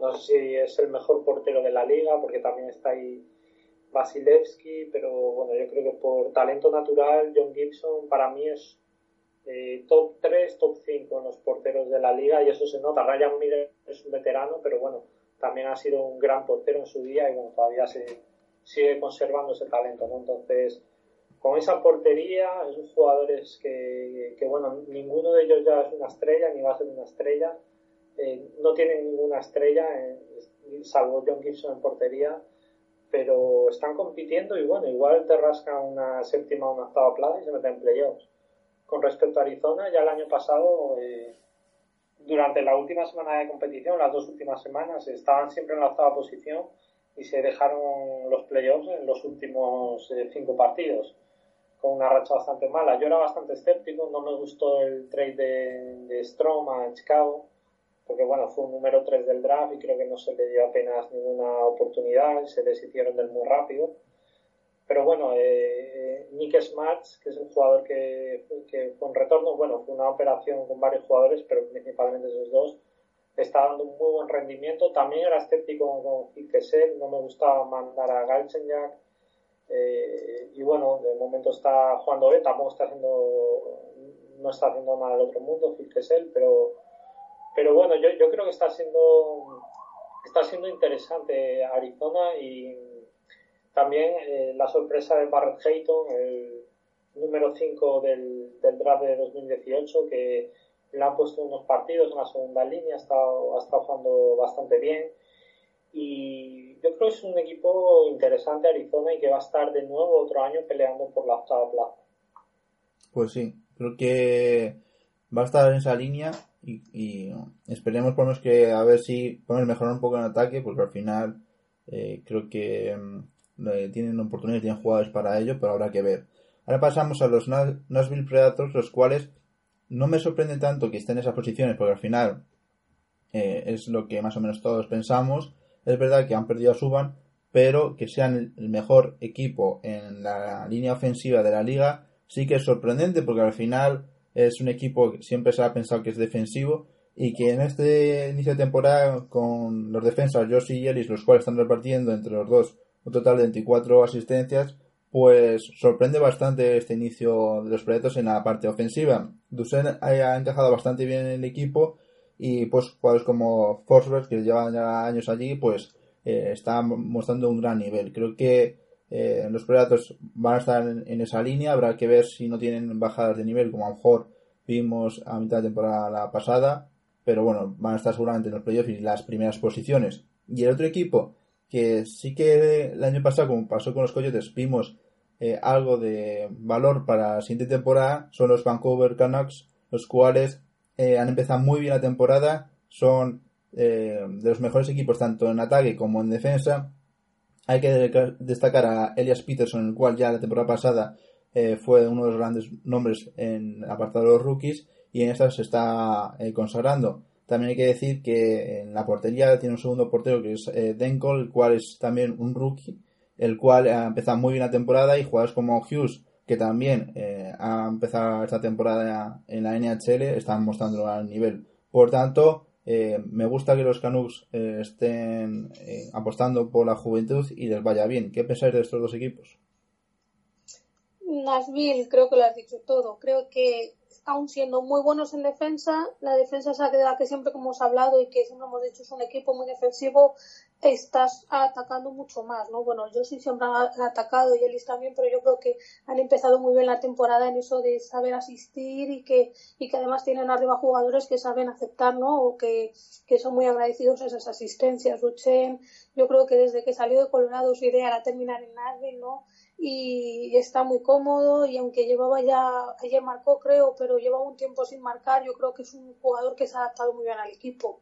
Speaker 3: no sé si es el mejor portero de la liga, porque también está ahí Vasilevsky, pero bueno, yo creo que por talento natural, John Gibson para mí es eh, top 3, top 5 en los porteros de la liga y eso se nota. Ryan Miller es un veterano, pero bueno, también ha sido un gran portero en su día y bueno, todavía se sigue conservando ese talento, ¿no? Entonces, con esa portería, esos jugadores que, que, bueno, ninguno de ellos ya es una estrella ni va a ser una estrella, eh, no tienen ninguna estrella, eh, salvo John Gibson en portería, pero están compitiendo y bueno, igual te rasca una séptima o una octava plaza y se meten en playoffs. Con respecto a Arizona, ya el año pasado, eh, durante la última semana de competición, las dos últimas semanas, estaban siempre en la octava posición y se dejaron los playoffs en los últimos eh, cinco partidos con una racha bastante mala. Yo era bastante escéptico, no me gustó el trade de, de Strom a Chicago, porque bueno, fue un número 3 del draft y creo que no se le dio apenas ninguna oportunidad, se deshicieron del muy rápido. Pero bueno, eh, Nick Smarts, que es un jugador que, que un retorno, bueno, fue una operación con varios jugadores, pero principalmente esos dos, está dando un muy buen rendimiento. También era escéptico con Phil no me gustaba mandar a Galchenyuk. Eh, y bueno, de momento está jugando bien, tampoco está haciendo, no está haciendo nada del otro mundo, Phil pero, pero bueno, yo, yo creo que está siendo, está siendo interesante Arizona y también eh, la sorpresa de Barrett Hayton, el número 5 del, del draft de 2018, que le han puesto unos partidos en la segunda línea, ha estado, ha estado jugando bastante bien. Y yo creo que es un equipo interesante Arizona y que va a estar de nuevo otro año peleando por la octava plaza.
Speaker 1: Pues sí, creo que va a estar en esa línea y, esperemos por que a ver si podemos mejorar un poco en ataque porque al final eh, creo que mm, eh, tienen oportunidades, tienen jugadores para ello, pero habrá que ver. Ahora pasamos a los Nashville Predators, los cuales no me sorprende tanto que estén en esas posiciones porque al final eh, es lo que más o menos todos pensamos. Es verdad que han perdido a Suban, pero que sean el mejor equipo en la línea ofensiva de la liga sí que es sorprendente porque al final es un equipo que siempre se ha pensado que es defensivo y que en este inicio de temporada con los defensas Josh y Ellis, los cuales están repartiendo entre los dos un total de 24 asistencias, pues sorprende bastante este inicio de los proyectos en la parte ofensiva. Dusen ha encajado bastante bien en el equipo y pues jugadores como Forsberg que llevan ya años allí pues eh, están mostrando un gran nivel. Creo que eh, los proyectos van a estar en, esa línea, habrá que ver si no tienen bajadas de nivel como a lo mejor vimos a mitad de temporada pasada, pero bueno, van a estar seguramente en los playoffs y las primeras posiciones. Y el otro equipo que sí que el año pasado, como pasó con los Coyotes, vimos eh, algo de valor para la siguiente temporada son los Vancouver Canucks, los cuales eh, han empezado muy bien la temporada, son eh, de los mejores equipos tanto en ataque como en defensa. Hay que destacar a Elias Peterson, el cual ya la temporada pasada fue uno de los grandes nombres en apartado de los rookies y en esta se está consagrando. También hay que decir que en la portería tiene un segundo portero que es Denkol, el cual es también un rookie el cual ha empezado muy bien la temporada y jugadores como Hughes, que también eh, ha empezado esta temporada en la NHL, están mostrando al nivel. Por tanto, eh, me gusta que los Canucks eh, estén apostando por la juventud y les vaya bien. ¿Qué pensáis de estos dos equipos?
Speaker 2: Nashville, creo que lo has dicho todo. Creo que aún siendo muy buenos en defensa, la defensa es la que siempre como hemos hablado y que siempre hemos dicho es un equipo muy defensivo, estás atacando mucho más, ¿no? Bueno, yo sí siempre han atacado y Ellis también, pero yo creo que han empezado muy bien la temporada en eso de saber asistir y que, y que además tienen arriba jugadores que saben aceptar, ¿no? O que, que son muy agradecidos a esas asistencias. Uchen, yo creo que desde que salió de Colorado su idea era terminar en Nashville, ¿no? Y está muy cómodo y aunque llevaba ya, ayer marcó creo, pero lleva un tiempo sin marcar, yo creo que es un jugador que se ha adaptado muy bien al equipo.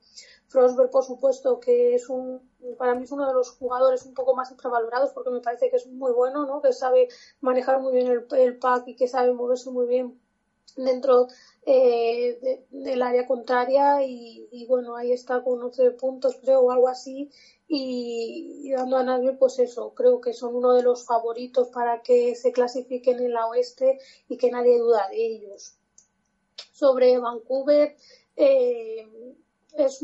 Speaker 2: Frostberg, por supuesto, que es un, para mí es uno de los jugadores un poco más infravalorados porque me parece que es muy bueno, ¿no? Que sabe manejar muy bien el, el pack y que sabe moverse muy bien dentro eh, del área contraria y, y, bueno, ahí está con 11 puntos creo o algo así y, dando a Nashville pues eso, creo que son uno de los favoritos para que se clasifiquen en la oeste y que nadie duda de ellos. Sobre Vancouver, eh, es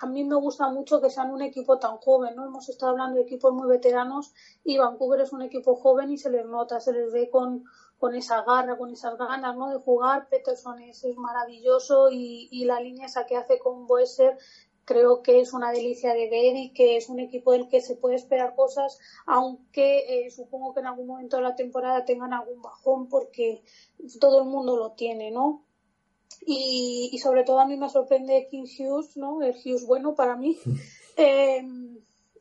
Speaker 2: a mí me gusta mucho que sean un equipo tan joven, ¿no? Hemos estado hablando de equipos muy veteranos y Vancouver es un equipo joven y se les nota, se les ve con, con esa garra, con esas ganas, ¿no? De jugar. Peterson es, maravilloso y, y, la línea esa que hace con Boeser creo que es una delicia de ver y que es un equipo del que se puede esperar cosas, aunque eh, supongo que en algún momento de la temporada tengan algún bajón porque todo el mundo lo tiene, ¿no? Y, y, sobre todo a mí me sorprende King Hughes, ¿no? El Hughes bueno para mí. Eh,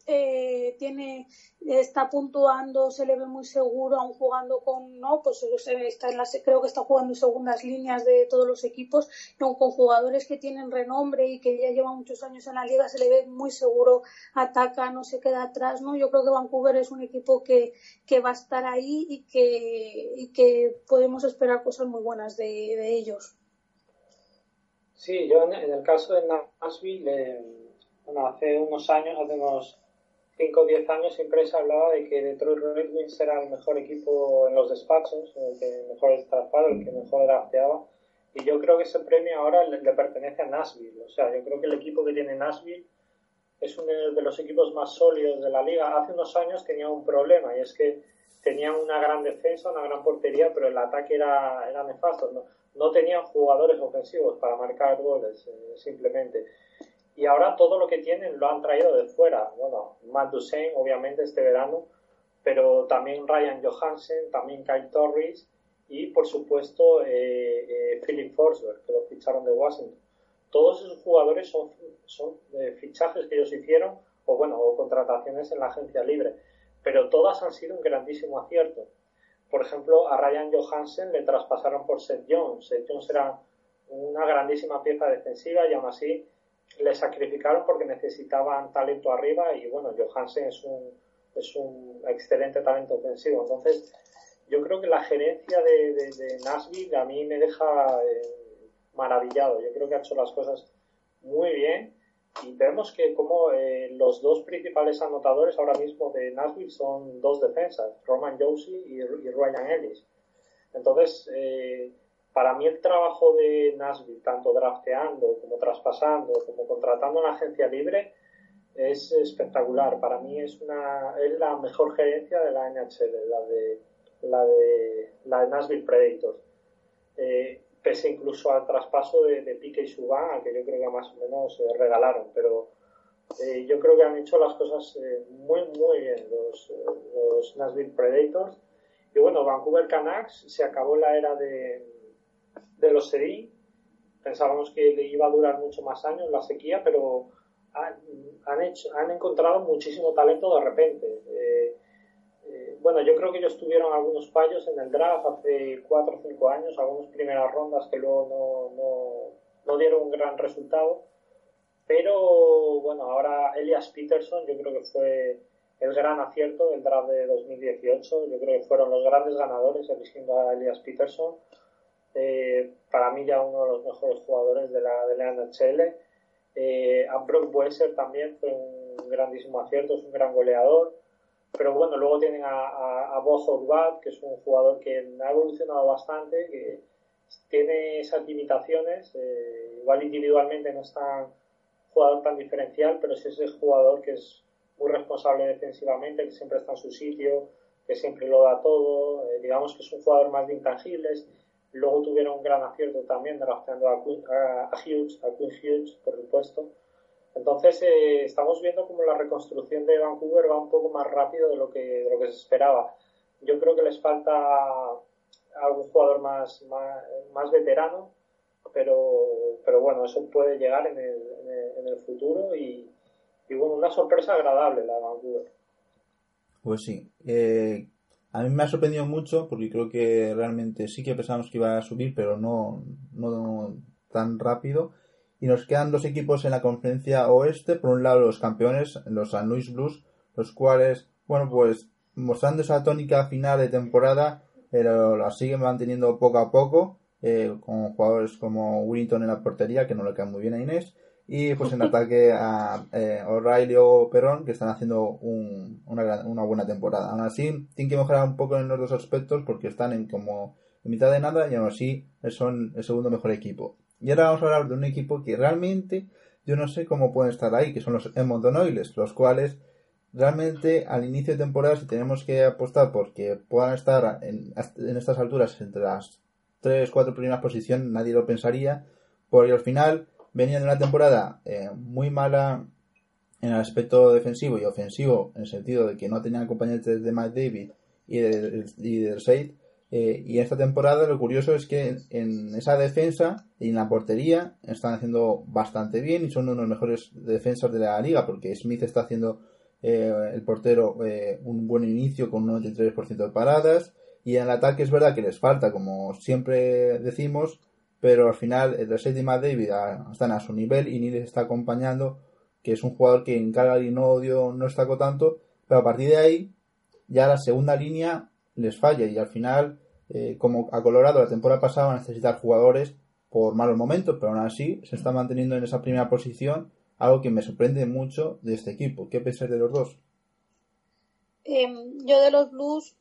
Speaker 2: eh, tiene está puntuando, se le ve muy seguro, aún jugando con, no, pues está en la, creo que está jugando en segundas líneas de todos los equipos, y aún con jugadores que tienen renombre y que ya llevan muchos años en la liga, se le ve muy seguro, ataca, no se queda atrás, ¿no? Yo creo que Vancouver es un equipo que, que va a estar ahí y que, y que podemos esperar cosas muy buenas de, de ellos.
Speaker 3: Sí, yo en, el caso de Nashville, eh, hace unos años, hace unos 5 o 10 años, siempre se hablaba de que Detroit Red Wings era el mejor equipo en los despachos, el que mejor estafaba, el que mejor drafteaba. Y yo creo que ese premio ahora le, pertenece a Nashville. O sea, yo creo que el equipo que tiene Nashville es uno de los equipos más sólidos de la liga. Hace unos años tenía un problema y es que tenían una gran defensa, una gran portería, pero el ataque era, era nefasto. ¿no? no tenían jugadores ofensivos para marcar goles, eh, simplemente. Y ahora todo lo que tienen lo han traído de fuera. Bueno, Matt Duchesne, obviamente, este verano, pero también Ryan Johansen, también Kyle Torres y, por supuesto, eh, eh, Philip Forsberg, que lo ficharon de Washington. Todos esos jugadores son, son fichajes que ellos hicieron, o bueno, o contrataciones en la agencia libre, pero todas han sido un grandísimo acierto por ejemplo, a Ryan Johansen le traspasaron por Seth Jones. Seth Jones era una grandísima pieza defensiva y aún así le sacrificaron porque necesitaban talento arriba y bueno, Johansen es un, es un excelente talento ofensivo. Entonces, yo creo que la gerencia de, de, Nashville a mí me deja eh, maravillado. Yo creo que ha hecho las cosas muy bien y vemos que como eh, los dos principales anotadores ahora mismo de Nashville son dos defensas, Roman Josie y, Ryan Ellis. Entonces, eh, para mí el trabajo de Nashville, tanto drafteando como traspasando, como contratando una agencia libre, es espectacular. Para mí es una es la mejor gerencia de la NHL, la de la de la de Nashville Predators. Eh, pese incluso al traspaso de, de Pique y Subban, que yo creo que más o menos eh, regalaron, pero eh, yo creo que han hecho las cosas eh, muy, muy bien los, los Nashville Predators. Y bueno, Vancouver Canucks se acabó la era de, de los CDI. Pensábamos que iba a durar mucho más años la sequía, pero han, han, hecho, han encontrado muchísimo talento de repente bueno, yo creo que ellos tuvieron algunos fallos en el draft hace cuatro o cinco años, algunas primeras rondas que luego no, no, dieron un gran resultado. Pero bueno, ahora Elias Peterson yo creo que fue el gran acierto del draft de 2018. Yo creo que fueron los grandes ganadores eligiendo a Elias Peterson. Eh, para mí ya uno de los mejores jugadores de la, de la NHL. Eh, a Brock también fue un grandísimo acierto, es un gran goleador. Pero bueno, luego tienen a, a, a que es un jugador que ha evolucionado bastante, que tiene esas limitaciones, eh, igual individualmente no es tan jugador tan diferencial, pero sí es el jugador que es muy responsable defensivamente, que siempre está en su sitio, que siempre lo da todo, eh, digamos que es un jugador más de intangibles. Luego tuvieron un gran acierto también drafteando a, a, a Hughes, a Quinn Hughes, por supuesto. Entonces eh, estamos viendo como la reconstrucción de Vancouver va un poco más rápido de lo que, de lo que se esperaba. Yo creo que les falta algún jugador más, más, veterano, pero, pero bueno, eso puede llegar en el, en el, futuro y, y, bueno, una sorpresa agradable la de Vancouver.
Speaker 1: Pues sí. Eh, a mí me ha sorprendido mucho porque creo que realmente sí que pensábamos que iba a subir, pero no, no tan rápido. Y nos quedan dos equipos en la conferencia oeste. Por un lado los campeones, los San Luis Blues, los cuales, bueno, pues mostrando esa tónica final de temporada, pero la siguen manteniendo poco a poco, eh, con jugadores como Willington en la portería, que no le quedan muy bien a Inés, y pues en ataque a eh, O'Reilly o Perón, que están haciendo una, una, buena temporada. Aún así, tienen que mejorar un poco en los dos aspectos porque están en como en mitad de nada y aún así son el segundo mejor equipo. Y ahora vamos a hablar de un equipo que realmente yo no sé cómo pueden estar ahí, que son los Edmonton Oilers, los cuales realmente al inicio de temporada si tenemos que apostar porque puedan estar en, estas alturas entre las 3, 4 primeras posiciones, nadie lo pensaría, porque al final venían de una temporada eh, muy mala en el aspecto defensivo y ofensivo, en el sentido de que no tenían acompañantes de Mike David y de, y de eh, y esta temporada lo curioso es que en esa defensa y en la portería están haciendo bastante bien y son uno de los mejores defensas de la liga porque Smith está haciendo eh, el portero eh, un buen inicio con un 93% de paradas y en el ataque es verdad que les falta como siempre decimos pero al final el de y David están a su nivel y ni les está acompañando que es un jugador que en Calgary no, no destacó tanto pero a partir de ahí ya la segunda línea les falla y al final eh, como a Colorado la temporada pasada va a necesitar jugadores por malos momentos pero aún así se está manteniendo en esa primera posición algo que me sorprende mucho de este equipo. ¿Qué pensás de los dos?
Speaker 2: Em, yo de los Blues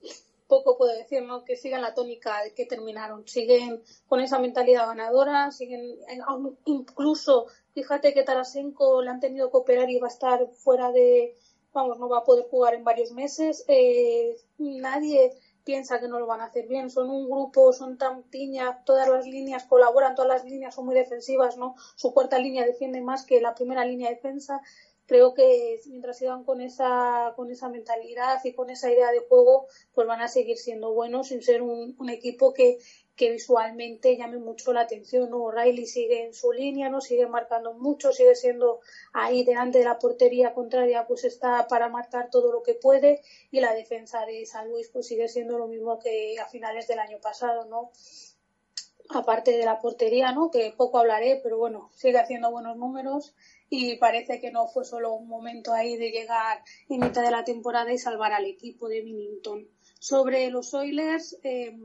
Speaker 2: poco puedo decir, ¿no? Que sigan la tónica que terminaron. Siguen con esa mentalidad ganadora, siguen, incluso, fíjate que Tarasenko le han tenido que operar y va a estar fuera de, vamos, no va a poder jugar en varios meses. Eh, nadie piensa que no lo van a hacer bien. Son un grupo, son tan piña, todas las líneas colaboran, todas las líneas son muy defensivas, ¿no? Su cuarta línea defiende más que la primera línea de defensa. Creo que mientras sigan con esa, con esa mentalidad y con esa idea de juego, pues van a seguir siendo buenos sin ser un, un equipo que, que visualmente llame mucho la atención. ¿no? Riley sigue en su línea, no sigue marcando mucho, sigue siendo ahí delante de la portería contraria, pues está para marcar todo lo que puede y la defensa de San Luis pues sigue siendo lo mismo que a finales del año pasado, ¿no? Aparte de la portería, ¿no? Que poco hablaré, pero bueno, sigue haciendo buenos números y parece que no fue solo un momento ahí de llegar en mitad de la temporada y salvar al equipo de Minington. Sobre los Oilers, eh,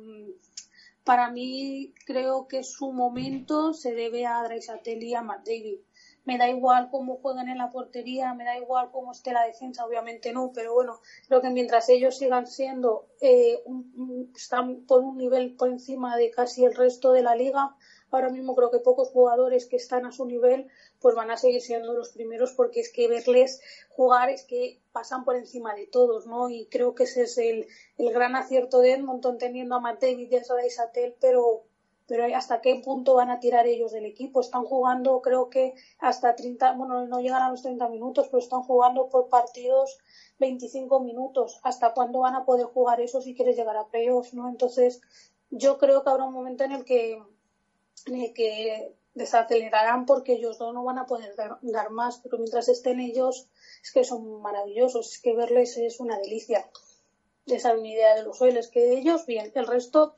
Speaker 2: para mí creo que su momento se debe a Draisaitl y a Matt. Me da igual cómo jueguen en la portería, me da igual cómo esté la defensa, obviamente no, pero bueno, creo que mientras ellos sigan siendo, eh, están por un nivel por encima de casi el resto de la liga, ahora mismo creo que pocos jugadores que están a su nivel pues van a seguir siendo los primeros porque es que verles jugar es que pasan por encima de todos, ¿no? Y creo que ese es el, el gran acierto de Edmonton teniendo a Matt David y a Isatel, pero pero hasta qué punto van a tirar ellos del equipo. Están jugando, creo que hasta 30, bueno, no llegan a los 30 minutos, pero están jugando por partidos 25 minutos. ¿Hasta cuándo van a poder jugar eso si quieres llegar a playoffs, no? Entonces, yo creo que habrá un momento en el que, que desacelerarán porque ellos no, van a poder dar, más, pero mientras estén ellos es que son maravillosos, es que verles es una delicia. Esa es una idea de los sueles, que ellos bien, el resto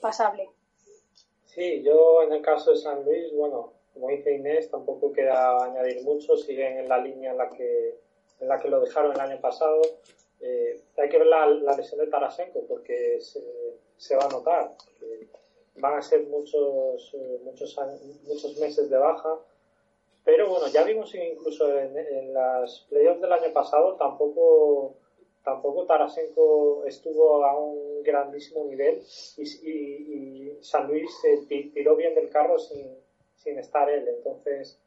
Speaker 2: pasable.
Speaker 3: Sí, yo en el caso de San Luis, bueno, como dice Inés, tampoco queda añadir mucho, siguen en la línea en la que, en la que lo dejaron el año pasado. Eh, hay que ver la, lesión de Tarasenko porque se, va a notar van a ser muchos, eh, muchos, muchos meses de baja. Pero bueno, ya vimos incluso en, en las playoffs del año pasado, tampoco, tampoco Tarasenko estuvo a un grandísimo nivel y, y, San Luis se tiró bien del carro sin, sin estar él. Entonces,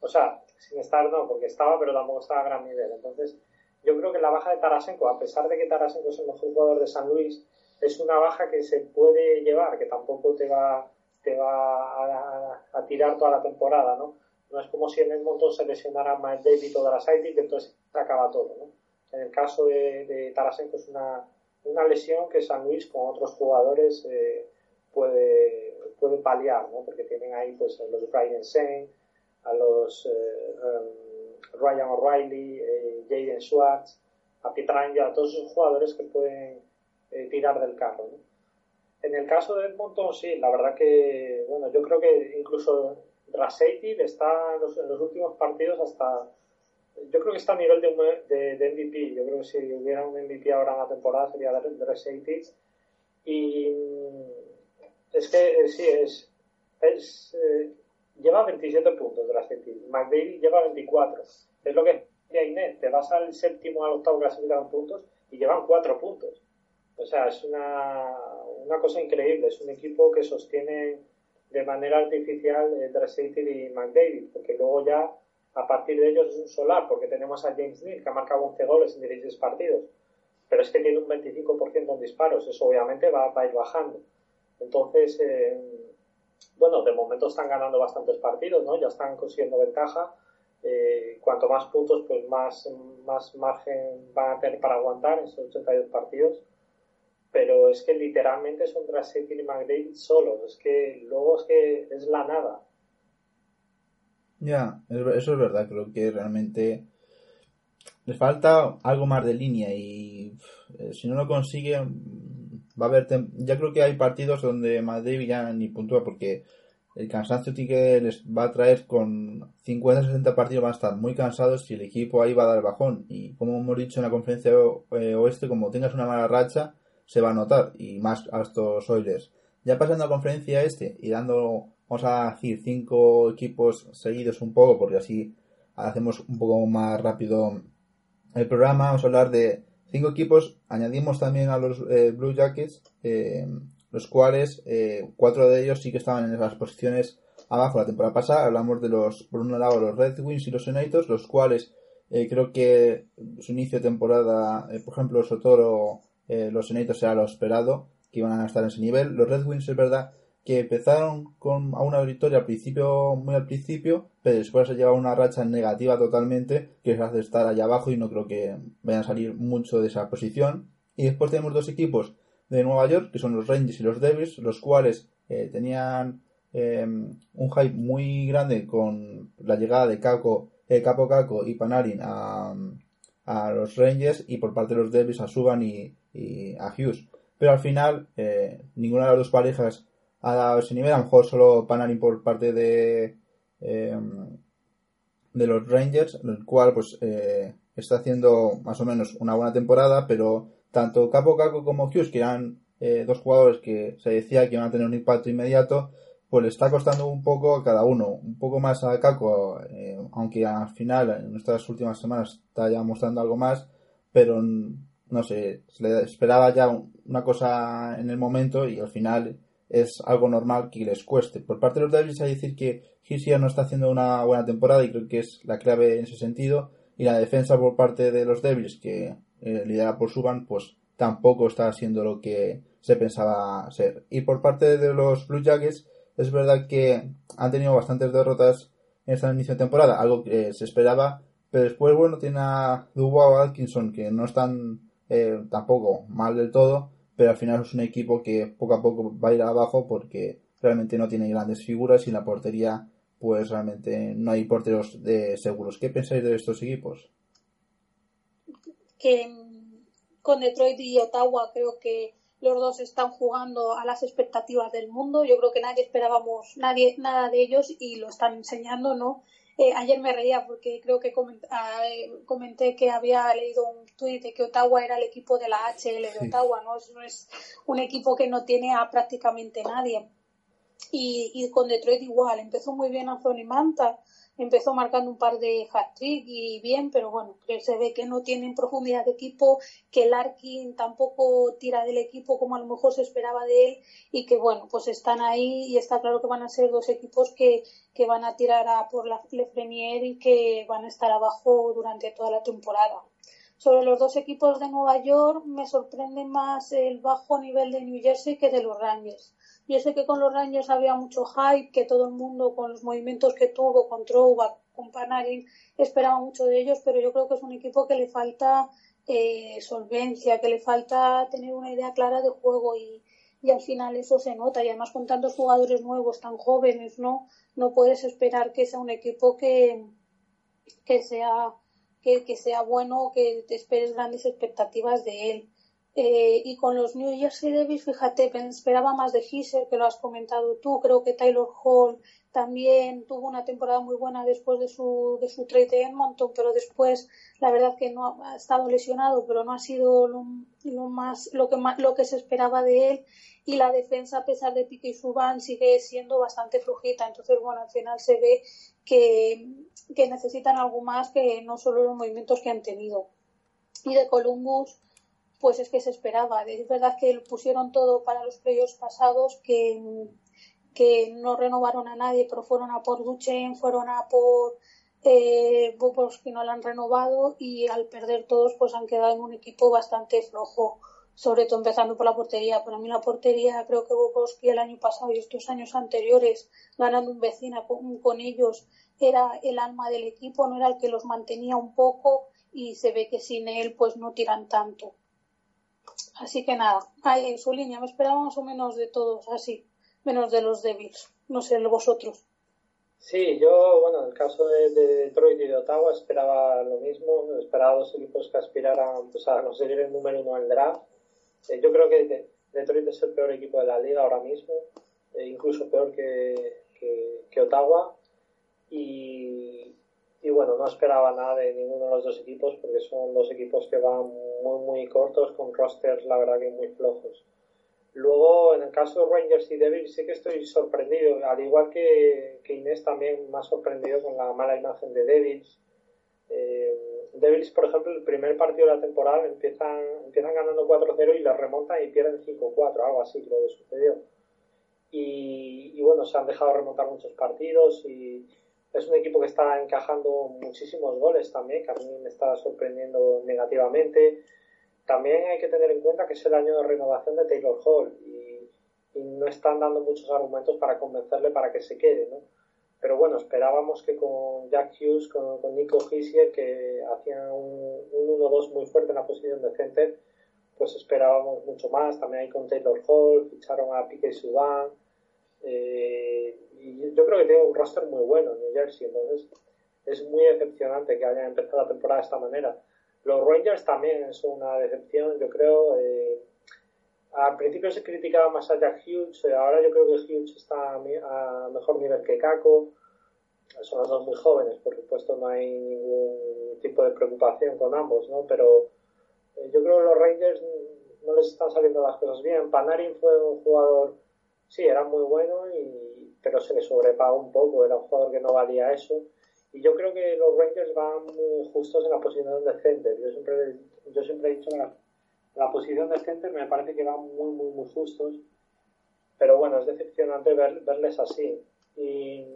Speaker 3: o sea, sin estar no, porque estaba, pero tampoco estaba a gran nivel. Entonces, yo creo que la baja de Tarasenko, a pesar de que Tarasenko es el mejor jugador de San Luis, es una baja que se puede llevar, que tampoco te va, te va a, tirar toda la temporada, ¿no? No es como si en el montón se lesionara Mike David o Darasaitis que entonces se acaba todo, ¿no? En el caso de, de Tarasenko es una, una lesión que San Luis con otros jugadores eh, puede, puede paliar, ¿no? Porque tienen ahí pues a los Brian Sain, a los eh, um, Ryan O'Reilly, eh, Jaden Schwartz, a Pietrangelo, a todos esos jugadores que pueden eh, tirar del carro. En el caso de Edmonton, sí, la verdad que, bueno, yo creo que incluso Raseitiv está en los, últimos partidos hasta, yo creo que está a nivel de, de, MVP, yo creo que si hubiera un MVP ahora en la temporada sería de Y es que eh, sí, es, es eh, lleva 27 puntos Raseitiv, McDavid lleva 24. Es lo que decía Inés, te vas al séptimo al octavo clasificado en puntos y llevan 4 puntos. O sea, es una, una cosa increíble. Es un equipo que sostiene de manera artificial eh, y McDavid, porque luego ya a partir de ellos es un solar, porque tenemos a James Neal que ha marcado 11 goles en 16 partidos, pero es que tiene un 25% en disparos, eso obviamente va, a ir bajando. Entonces, eh, bueno, de momento están ganando bastantes partidos, ¿no? Ya están consiguiendo ventaja. Eh, cuanto más puntos, pues más, más margen van a tener para aguantar esos 82 partidos. Pero es que literalmente son Drasek y McDavid solos. Es que luego es que es la nada.
Speaker 1: Ya, eso es verdad. Creo que realmente les falta algo más de línea y eh, si no lo consigue va a haber ya creo que hay partidos donde Madrid ya ni puntúa porque el cansancio que les va a traer con 50 60 partidos van a estar muy cansados y el equipo ahí va a dar bajón y como hemos dicho en la conferencia eh, oeste como tengas una mala racha se va a notar y más a estos Oilers ya pasando a la conferencia este y dando vamos a decir cinco equipos seguidos un poco porque así hacemos un poco más rápido el programa vamos a hablar de cinco equipos, añadimos también a los eh, Blue Jackets, eh, los cuales eh, cuatro de ellos sí que estaban en las posiciones abajo la temporada pasada. Hablamos de los, por un lado, los Red Wings y los Senators, los cuales creo que su inicio de temporada, por ejemplo, Sotoro, los Senators era lo esperado, que iban a estar en ese nivel. Los Red Wings es verdad que empezaron con a una victoria al principio, muy al principio, pero después se lleva una racha negativa totalmente que les hace estar allá abajo y no creo que vayan a salir mucho de esa posición. Y después tenemos dos equipos de Nueva York, que son los Rangers y los Devils, los cuales eh, tenían em, un hype muy grande con la llegada de Caco, eh, Capo Caco y Panarin a, los Rangers y por parte de los Devils a Suban y, a Hughes. Pero al final, eh, ninguna de las dos parejas a ese nivel. A lo mejor solo Panarin por parte de, em, de los Rangers, el cual pues eh, está haciendo más o menos una buena temporada, pero tanto Capo Caco como Hughes, que eran eh, dos jugadores que se decía que iban a tener un impacto inmediato, pues le está costando un poco a cada uno, un poco más a Caco, eh, aunque al final en estas últimas semanas está ya mostrando algo más, pero no sé, se le esperaba ya una cosa en el momento y al final es algo normal que les cueste. Por parte de los Devils hay que decir que Hisia no está haciendo una buena temporada y creo que es la clave en ese sentido. Y la defensa por parte de los Devils, que eh, lidera por Suban, pues tampoco está siendo lo que se pensaba ser. Y por parte de los Blue Jackets, es verdad que han tenido bastantes derrotas en esta inicio de temporada, algo que se esperaba, pero después, bueno, tiene a Dubois o Atkinson, que no están eh, tampoco mal del todo, pero al final es un equipo que poco a poco va a ir abajo porque realmente no tiene grandes figuras y en la portería pues realmente no hay porteros de seguros. ¿Qué pensáis de estos equipos?
Speaker 2: Que con Detroit y Ottawa creo que los dos están jugando a las expectativas del mundo. Yo creo que nadie esperábamos nadie nada de ellos y lo están enseñando, ¿no? Eh, ayer me reía porque creo que ah, eh, comenté, que había leído un tuit de que Ottawa era el equipo de la HL de Ottawa, ¿no? no es un equipo que no tiene a prácticamente nadie. Y, y con Detroit igual, empezó muy bien Anthony Manta, empezó marcando un par de hat-trick y bien, pero bueno, se ve que no tienen profundidad de equipo, que Larkin tampoco tira del equipo como a lo mejor se esperaba de él y que bueno, pues están ahí y está claro que van a ser dos equipos que, que van a tirar a por la Premier y que van a estar abajo durante toda la temporada. Sobre los dos equipos de Nueva York me sorprende más el bajo nivel de New Jersey que de los Rangers yo sé que con los Rangers había mucho hype, que todo el mundo con los movimientos que tuvo con Trouba, con Panarin, esperaba mucho de ellos, pero yo creo que es un equipo que le falta eh, solvencia, que le falta tener una idea clara de juego y, y al final eso se nota. Y además con tantos jugadores nuevos tan jóvenes no no puedes esperar que sea un equipo que que sea que, que sea bueno que te esperes grandes expectativas de él eh, y con los New Jersey Devils, fíjate, esperaba más de Hisser, que lo has comentado tú. Creo que Taylor Hall también tuvo una temporada muy buena después de su, de su trade de Edmonton, pero después la verdad que no ha, estado lesionado, pero no ha sido lo, más, lo que lo que se esperaba de él. Y la defensa, a pesar de Pique y Subban, sigue siendo bastante flujita. Entonces, bueno, al final se ve que, que necesitan algo más que no solo los movimientos que han tenido. Y de Columbus, pues es que se esperaba. Es verdad que pusieron todo para los playoffs pasados, que, que no renovaron a nadie, pero fueron a por Duchen, fueron a por eh, que no la han renovado y al perder todos pues han quedado en un equipo bastante flojo, sobre todo empezando por la portería. Para mí la portería creo que Bobrovsky el año pasado y estos años anteriores ganando un vecino con, con ellos era el alma del equipo, no era el que los mantenía un poco y se ve que sin él pues no tiran tanto. Así que nada, ahí en su línea me esperaba más o menos de todos así, menos de los débiles, no sé, vosotros.
Speaker 3: Sí, yo, bueno, en el caso de, Detroit y de Ottawa esperaba lo mismo, esperaba dos equipos que aspiraran pues, a conseguir el número uno el draft. Eh, yo creo que Detroit es el peor equipo de la liga ahora mismo, eh, incluso peor que, que, Ottawa. Y, y, bueno, no esperaba nada de ninguno de los dos equipos porque son dos equipos que van muy, muy cortos con rosters, la verdad que muy flojos. Luego, en el caso de Rangers y Devils, sí que estoy sorprendido, al igual que, Inés también ha sorprendido con la mala imagen de Devils. Eh, Devils, por ejemplo, el primer partido de la temporada empiezan, empiezan ganando 4-0 y la remontan y pierden 5-4, algo así creo que sucedió. Y, y, bueno, se han dejado remontar muchos partidos y es un equipo que está encajando muchísimos goles también, que a mí me está sorprendiendo negativamente también hay que tener en cuenta que es el año de renovación de Taylor Hall y, no están dando muchos argumentos para convencerle para que se quede, ¿no? Pero bueno, esperábamos que con Jack Hughes, con, Nico Hissier, que hacían un, 1-2 muy fuerte en la posición de center, pues esperábamos mucho más. También hay con Taylor Hall, ficharon a Piquet Subban. Eh, y yo creo que tiene un roster muy bueno en New Jersey, entonces es muy decepcionante que hayan empezado la temporada de esta manera. Los Rangers también son una decepción, yo creo. Eh, al principio se criticaba más a Jack Hughes, eh, ahora yo creo que Hughes está a, mejor nivel que Kako. Son los dos muy jóvenes, por supuesto, no hay ningún tipo de preocupación con ambos, ¿no? Pero eh, yo creo que los Rangers no les están saliendo las cosas bien. Panarin fue un jugador, sí, era muy bueno, y, pero se le sobrepagó un poco, era un jugador que no valía eso y yo creo que los Rangers van muy justos en la posición de center. Yo siempre, yo siempre he dicho que la, posición de center me parece que van muy, muy, muy justos. Pero bueno, es decepcionante verles así. Y,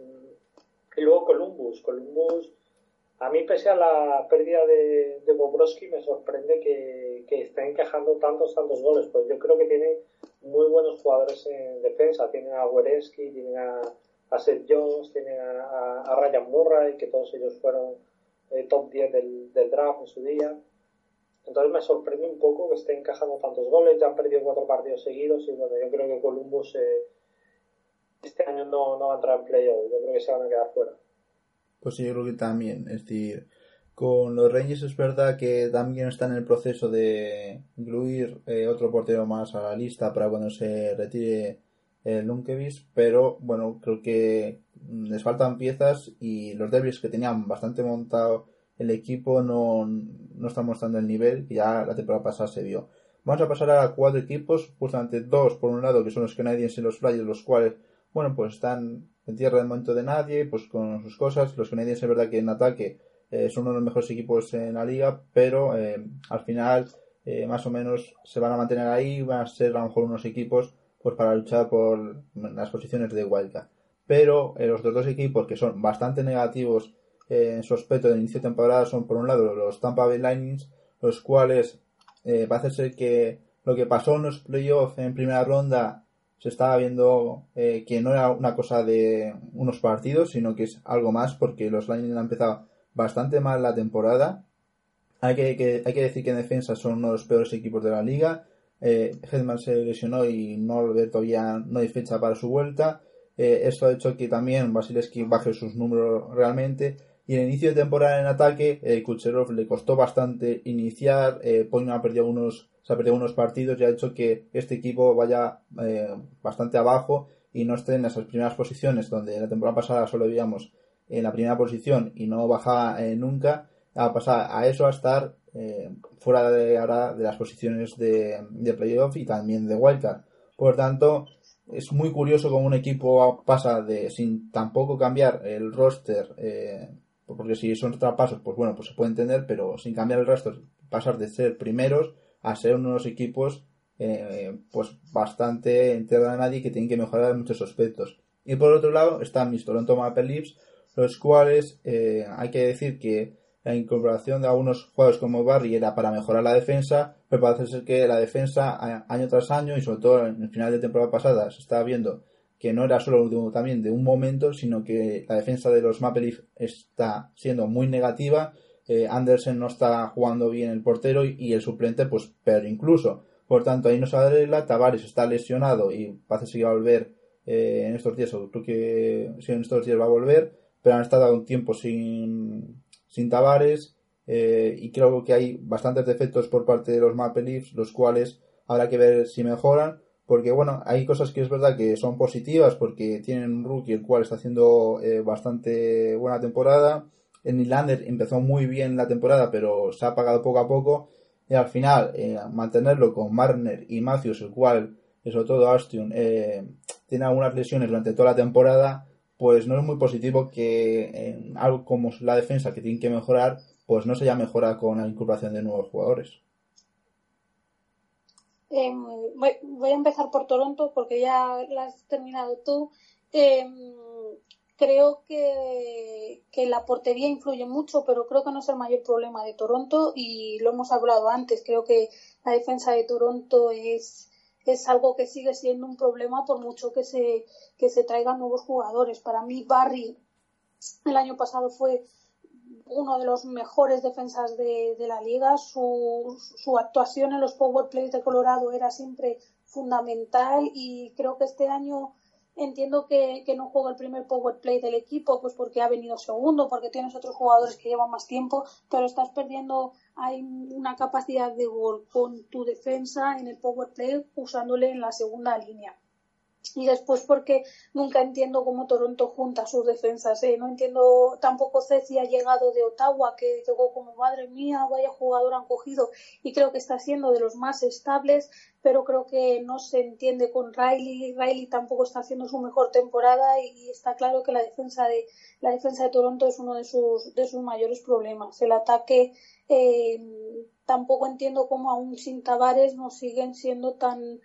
Speaker 3: luego Columbus. Columbus, a mí pese a la pérdida de, de Bobrovsky, me sorprende que, que estén encajando tantos, tantos goles. Pues yo creo que tienen muy buenos jugadores en defensa. Tienen a Wereski, tienen a a Seth Jones, tienen a, Ryan Murray, que todos ellos fueron eh, top 10 del, draft en su día. Entonces me sorprende un poco que estén encajando tantos goles, ya han perdido cuatro partidos seguidos y bueno, yo creo que Columbus eh, este año no, no va a entrar en playoff, yo creo que se van a quedar fuera.
Speaker 1: Pues sí, yo creo que también, es decir, con los Rangers es verdad que también están en el proceso de incluir eh, otro portero más a la lista para cuando se retire el Lunkevis, pero bueno, creo que les faltan piezas y los Devils que tenían bastante montado el equipo no, no están mostrando el nivel que ya la temporada pasada se vio. Vamos a pasar a cuatro equipos, justamente dos por un lado que son los Canadiens y los Flyers, los cuales, bueno, pues están en tierra del momento de nadie, pues con sus cosas. Los Canadiens es verdad que en ataque eh, son uno de los mejores equipos en la liga, pero eh, al final eh, más o menos se van a mantener ahí, van a ser a lo mejor unos equipos pues para luchar por las posiciones de wildcard. Pero eh, los dos equipos que son bastante negativos en su aspecto de inicio de temporada son por un lado los Tampa Bay Lightning, los cuales parece ser que lo que pasó en los playoffs en primera ronda se estaba viendo eh, que no era una cosa de unos partidos, sino que es algo más porque los Lightning han empezado bastante mal la temporada. Hay que, hay que decir que en defensa son uno de los peores equipos de la liga eh, Hedman se lesionó y no todavía no hay fecha para su vuelta. Eh, esto ha hecho que también Vasilevski baje sus números realmente. Y en el inicio de temporada en ataque, eh, Kucherov le costó bastante iniciar. Eh, ha perdido unos, se ha perdido unos partidos y ha hecho que este equipo vaya eh, bastante abajo y no esté en esas primeras posiciones donde la temporada pasada solo veíamos en la primera posición y no bajaba nunca. A pasar a eso a estar eh, fuera de ahora de las posiciones de, de playoff y también de wildcard. Por tanto, es muy curioso cómo un equipo pasa de sin tampoco cambiar el roster, eh, porque si son traspasos, pues bueno, pues se puede entender, pero sin cambiar el roster, pasar de ser primeros a ser unos equipos eh, pues bastante en tierra de nadie que tienen que mejorar en muchos aspectos. Y por otro lado están mis Toronto Maple Leafs, los cuales eh, hay que decir que la incorporación de algunos jugadores como Barry era para mejorar la defensa, pero parece ser que la defensa año tras año y sobre todo en el final de temporada pasada se está viendo que no era solo de, también de un momento, sino que la defensa de los Maple Leafs está siendo muy negativa. Eh, Anderson no está jugando bien el portero y, el suplente, pues, pero incluso. Por tanto, ahí no se arregla. Tavares está lesionado y parece que va a volver eh, en estos días, o creo que sí, en estos días va a volver, pero han estado un tiempo sin, sin Tavares eh, y creo que hay bastantes defectos por parte de los Maple Leafs, los cuales habrá que ver si mejoran, porque bueno, hay cosas que es verdad que son positivas porque tienen un rookie el cual está haciendo eh, bastante buena temporada. El Nylander empezó muy bien la temporada, pero se ha apagado poco a poco. Y al final, mantenerlo con Marner y Matthews, el cual, sobre todo Astion, tiene algunas lesiones durante toda la temporada, pues no es muy positivo que en algo como la defensa que tiene que mejorar, pues no se haya mejorado con la incorporación de nuevos jugadores.
Speaker 2: Em, voy, a empezar por Toronto porque ya la has terminado tú. Em, creo que, que, la portería influye mucho, pero creo que no es el mayor problema de Toronto y lo hemos hablado antes. Creo que la defensa de Toronto es es algo que sigue siendo un problema por mucho que se, que se traigan nuevos jugadores. Para mí, Barry el año pasado fue uno de los mejores defensas de, de la liga. Su, su, actuación en los power plays de Colorado era siempre fundamental y creo que este año entiendo que, que, no juega el primer power play del equipo, pues porque ha venido segundo, porque tienes otros jugadores que llevan más tiempo, pero estás perdiendo hay una capacidad de gol con tu defensa en el power play usándole en la segunda línea. Y después porque nunca entiendo cómo Toronto junta sus defensas. ¿eh? No entiendo tampoco Ceci ha llegado de Ottawa, que llegó como madre mía, vaya jugador han cogido y creo que está siendo de los más estables, pero creo que no se entiende con Riley. Riley tampoco está haciendo su mejor temporada y está claro que la defensa de la defensa de Toronto es uno de sus de sus mayores problemas. El ataque eh, tampoco entiendo cómo aún sin Tavares no siguen siendo tan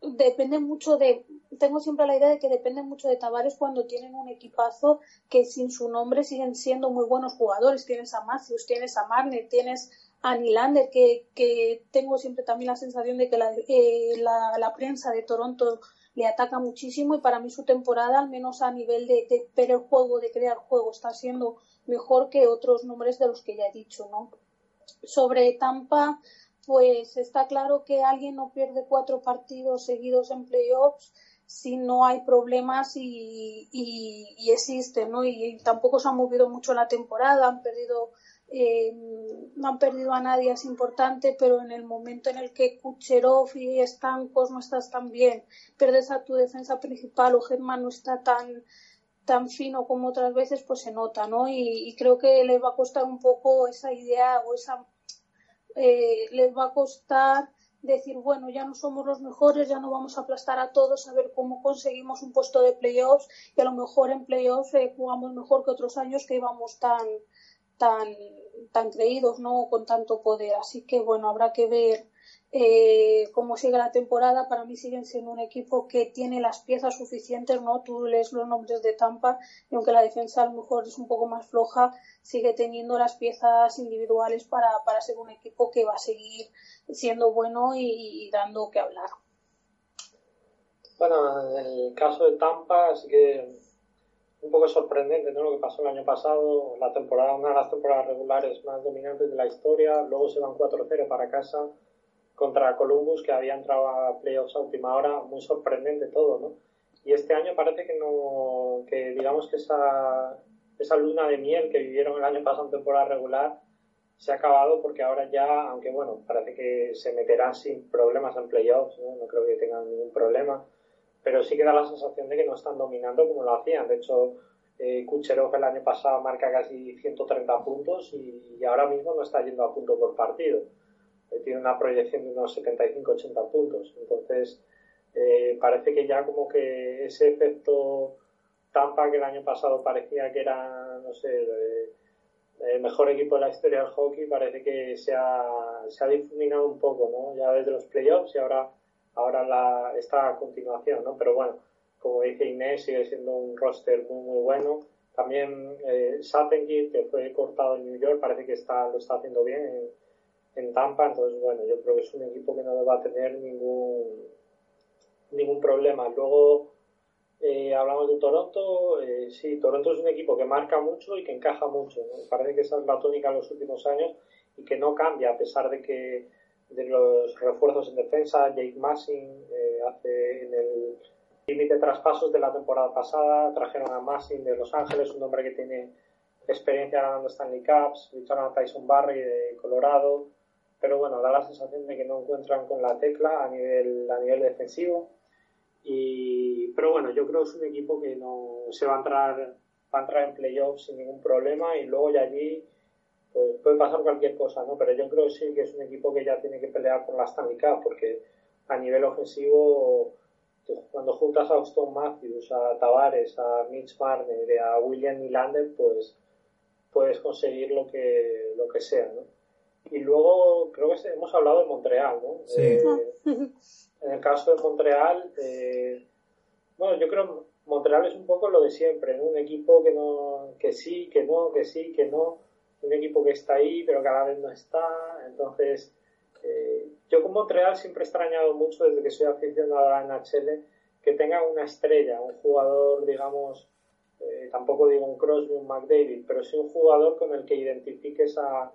Speaker 2: depende mucho de tengo siempre la idea de que depende mucho de Tavares cuando tienen un equipazo que sin su nombre siguen siendo muy buenos jugadores tienes a Matthews tienes a Marner tienes a Nylander que, que tengo siempre también la sensación de que la, eh, la, la, prensa de Toronto le ataca muchísimo y para mí su temporada al menos a nivel de, de ver el juego de crear juego está siendo mejor que otros nombres de los que ya he dicho no sobre Tampa, pues está claro que alguien no pierde cuatro partidos seguidos en playoffs si no hay problemas y, y, existen, ¿no? Y, tampoco se han movido mucho la temporada, han perdido, eh, no han perdido a nadie, es importante, pero en el momento en el que Kucherov y Stankos no estás tan bien, pierdes a tu defensa principal o Germán no está tan tan fino como otras veces, pues se nota, ¿no? Y, creo que les va a costar un poco esa idea o esa... Eh, les va a costar decir, bueno, ya no somos los mejores, ya no vamos a aplastar a todos, a ver cómo conseguimos un puesto de playoffs y a lo mejor en playoffs eh, jugamos mejor que otros años que íbamos tan, tan, tan creídos, ¿no? Con tanto poder. Así que, bueno, habrá que ver eh, como sigue la temporada, para mí siguen siendo un equipo que tiene las piezas suficientes, ¿no? Tú lees los nombres de Tampa y aunque la defensa a lo mejor es un poco más floja, sigue teniendo las piezas individuales para, para ser un equipo que va a seguir siendo bueno y, dando que hablar.
Speaker 3: Bueno, en el caso de Tampa, sí que un poco sorprendente ¿no? lo que pasó el año pasado, la temporada, una de las temporadas regulares más dominantes de la historia, luego se van 4-0 para casa contra Columbus, que había entrado a playoffs a última hora, muy sorprendente todo, ¿no? Y este año parece que no, que digamos que esa, esa luna de miel que vivieron el año pasado en temporada regular se ha acabado porque ahora ya, aunque bueno, parece que se meterán sin problemas en playoffs, ¿no? no creo que tengan ningún problema, pero sí que da la sensación de que no están dominando como lo hacían. De hecho, eh, Kucherov el año pasado marca casi 130 puntos y ahora mismo no está yendo a punto por partido tiene una proyección de unos 75-80 puntos. Entonces, eh, parece que ya como que ese efecto Tampa que el año pasado parecía que era, no sé, el mejor equipo de la historia del hockey, parece que se ha, se ha difuminado un poco, ¿no? Ya desde los playoffs y ahora, ahora la, está a continuación, ¿no? Pero bueno, como dice Inés, sigue siendo un roster muy, muy bueno. También eh, que fue cortado en New York, parece que está, lo está haciendo bien en, en Tampa. Entonces, bueno, yo creo que es un equipo que no va a tener ningún, ningún problema. Luego, eh, hablamos de Toronto. Eh, sí, Toronto es un equipo que marca mucho y que encaja mucho. Parece que esa es la tónica en los últimos años y que no cambia a pesar de que de los refuerzos en defensa, Jake Massing eh, hace en el límite de traspasos de la temporada pasada, trajeron a Massing de Los Ángeles, un hombre que tiene experiencia ganando Stanley Cups, ficharon a Tyson Barry de Colorado, pero bueno, da la sensación de que no encuentran con la tecla a nivel, a nivel defensivo. Y, pero bueno, yo creo que es un equipo que no se va a entrar, va a entrar en playoffs sin ningún problema y luego ya allí pues, puede pasar cualquier cosa, ¿no? Pero yo creo que sí que es un equipo que ya tiene que pelear por la Stanley Cup porque a nivel ofensivo cuando juntas a Austin Matthews, a Tavares, a Mitch Marner, a William Nylander, pues puedes conseguir lo que, lo que sea, ¿no? Y luego creo que hemos hablado de Montreal, ¿no?
Speaker 1: Sí.
Speaker 3: Eh, en el caso de Montreal, eh, bueno, yo creo que Montreal es un poco lo de siempre, ¿no? Un equipo que no, que sí, que no, que sí, que no, un equipo que está ahí, pero cada vez no está, entonces eh, yo con Montreal siempre he extrañado mucho desde que soy aficionado a la NHL que tenga una estrella, un jugador, digamos, eh, tampoco digo un Crosby, un McDavid, pero sí un jugador con el que identifiques a,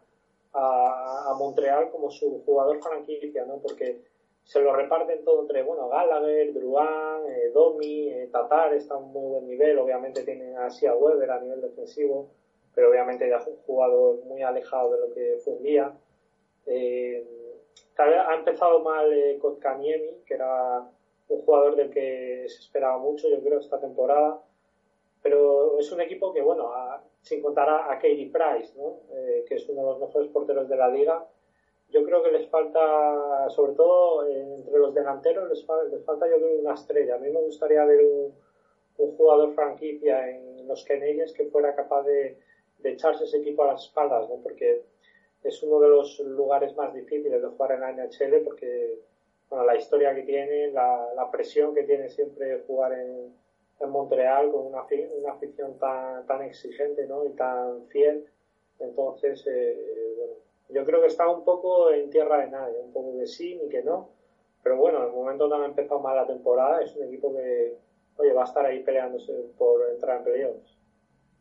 Speaker 3: a, Montreal como su jugador franquicia, ¿no? Porque se lo reparten todo entre, bueno, Gallagher, Druan, eh, Domi, eh, Tatar está a un muy buen nivel, obviamente tienen así a Weber a nivel defensivo, pero obviamente es un jugador muy alejado de lo que fue un día. Eh, ha empezado mal eh, Kotkaniemi, que era un jugador del que se esperaba mucho, yo creo, esta temporada. Pero es un equipo que, bueno, sin contar a, Katie Price, ¿no? Eh, que es uno de los mejores porteros de la liga, yo creo que les falta, sobre todo eh, entre los delanteros, les, falta, yo creo, una estrella. A mí me gustaría ver un, jugador franquicia en los Canadiens que fuera capaz de, de, echarse ese equipo a las espaldas, ¿no? Porque es uno de los lugares más difíciles de jugar en la NHL porque bueno, la historia que tiene, la, presión que tiene siempre jugar en, Montreal con una, una afición tan, tan exigente ¿no? y tan fiel. Entonces, eh, bueno, yo creo que está un poco en tierra de nadie, un poco de sí ni que no. Pero bueno, en el momento donde ha empezado mal la temporada, es un equipo que, oye, va a estar ahí peleándose por entrar en playoffs.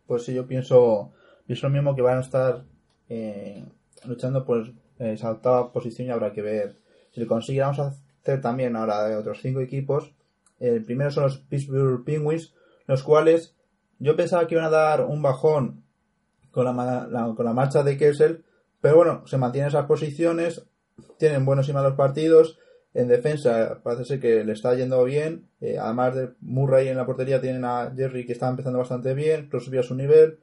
Speaker 1: Pues sí, yo pienso, pienso lo mismo que van a estar eh, luchando por esa octava posición y habrá que ver si lo consigue. Hacer también ahora de otros cinco equipos. El primero son los Pittsburgh Penguins, los cuales yo pensaba que iban a dar un bajón con la, con la marcha de Kessel, pero bueno, se mantienen esas posiciones, tienen buenos y malos partidos. En defensa parece ser que le está yendo bien. Eh, además de Murray en la portería, tienen a Jerry que está empezando bastante bien, subió a su nivel.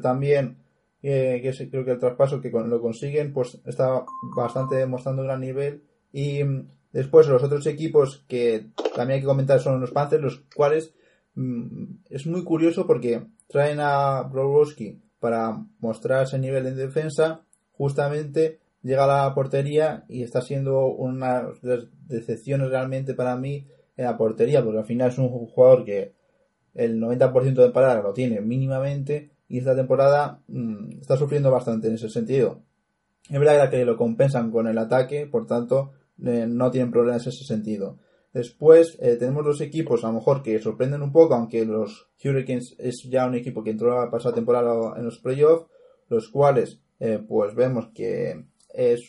Speaker 1: También que creo que el traspaso que lo consiguen, pues está bastante demostrando gran nivel. Y mm, después los otros equipos que también hay que comentar son los Panthers, los cuales mm, es muy curioso porque traen a Browski para mostrar ese nivel en defensa, justamente llega a la portería y está siendo una de las decepciones realmente para mí en la portería, porque al final es un jugador que el 90% de paradas lo tiene mínimamente y esta temporada mm, está sufriendo bastante en ese sentido. Es verdad que lo compensan con el ataque, por tanto eh, no tienen problemas en ese sentido. Después eh, tenemos los equipos a lo mejor que sorprenden un poco, aunque los Hurricanes es ya un equipo que entró la pasada temporada en los playoffs, los cuales eh, pues vemos que es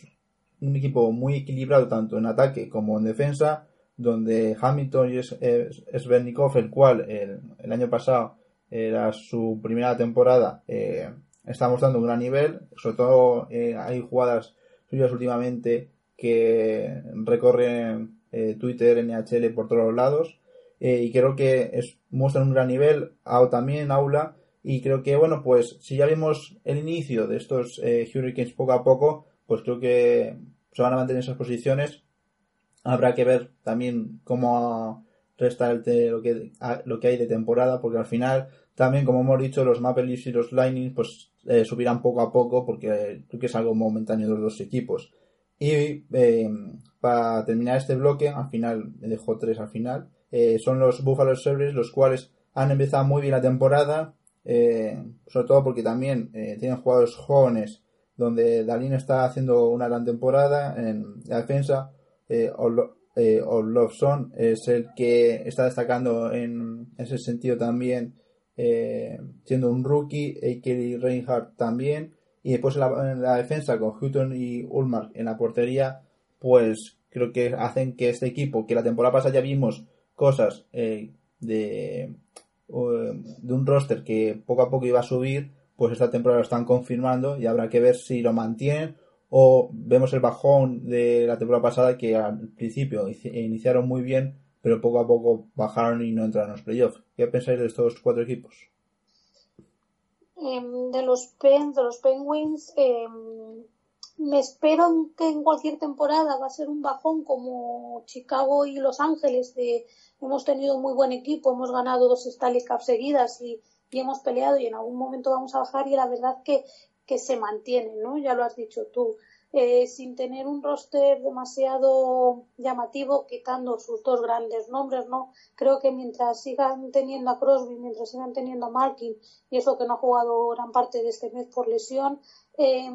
Speaker 1: un equipo muy equilibrado tanto en ataque como en defensa, donde Hamilton y Svernikov, el cual el año pasado era su primera temporada, eh, está mostrando un gran nivel, sobre todo eh, hay jugadas suyas últimamente que recorren eh, Twitter, NHL por todos los lados y creo que es, muestran un gran nivel, también Aula y creo que bueno pues si ya vimos el inicio de estos Hurricanes poco a poco pues creo que se van a mantener esas posiciones. Habrá que ver también cómo resta el lo, que, lo que hay de temporada porque al final también, como hemos dicho, los Maple Leafs y los Lightning pues eh, subirán poco a poco porque creo que es algo momentáneo de los dos equipos. Y eh, para terminar este bloque, al final, me dejo tres al final, eh, son los Buffalo Sabres, los cuales han empezado muy bien la temporada, eh, sobre todo porque también eh, tienen jugadores jóvenes, donde Dalín está haciendo una gran temporada en la defensa. Eh, Olofsson es el que está destacando en ese sentido también, siendo un rookie, Kelly Reinhardt también. Y después en la, defensa con Hutton y Ulmark en la portería, pues creo que hacen que este equipo, que la temporada pasada ya vimos cosas eh, de, de un roster que poco a poco iba a subir, pues esta temporada lo están confirmando y habrá que ver si lo mantienen o vemos el bajón de la temporada pasada que al principio iniciaron muy bien, pero poco a poco bajaron y no entraron en los playoffs. ¿Qué pensáis de estos cuatro equipos?
Speaker 2: Em, de los de los Penguins, em, me espero que en cualquier temporada va a ser un bajón como Chicago y Los Ángeles de hemos tenido un muy buen equipo, hemos ganado dos Stanley Cup seguidas y, y, hemos peleado y en algún momento vamos a bajar y la verdad que, que se mantiene, ¿no? Ya lo has dicho tú. Eh, sin tener un roster demasiado llamativo, quitando sus dos grandes nombres, ¿no? Creo que mientras sigan teniendo a Crosby, mientras sigan teniendo a Malkin, y eso que no ha jugado gran parte de este mes por lesión, eh,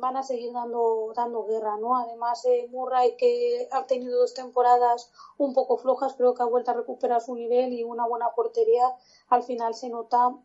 Speaker 2: van a seguir dando, dando guerra, ¿no? Además, eh, Murray, que ha tenido dos temporadas un poco flojas, creo que ha vuelto a recuperar su nivel y una buena portería, al final se nota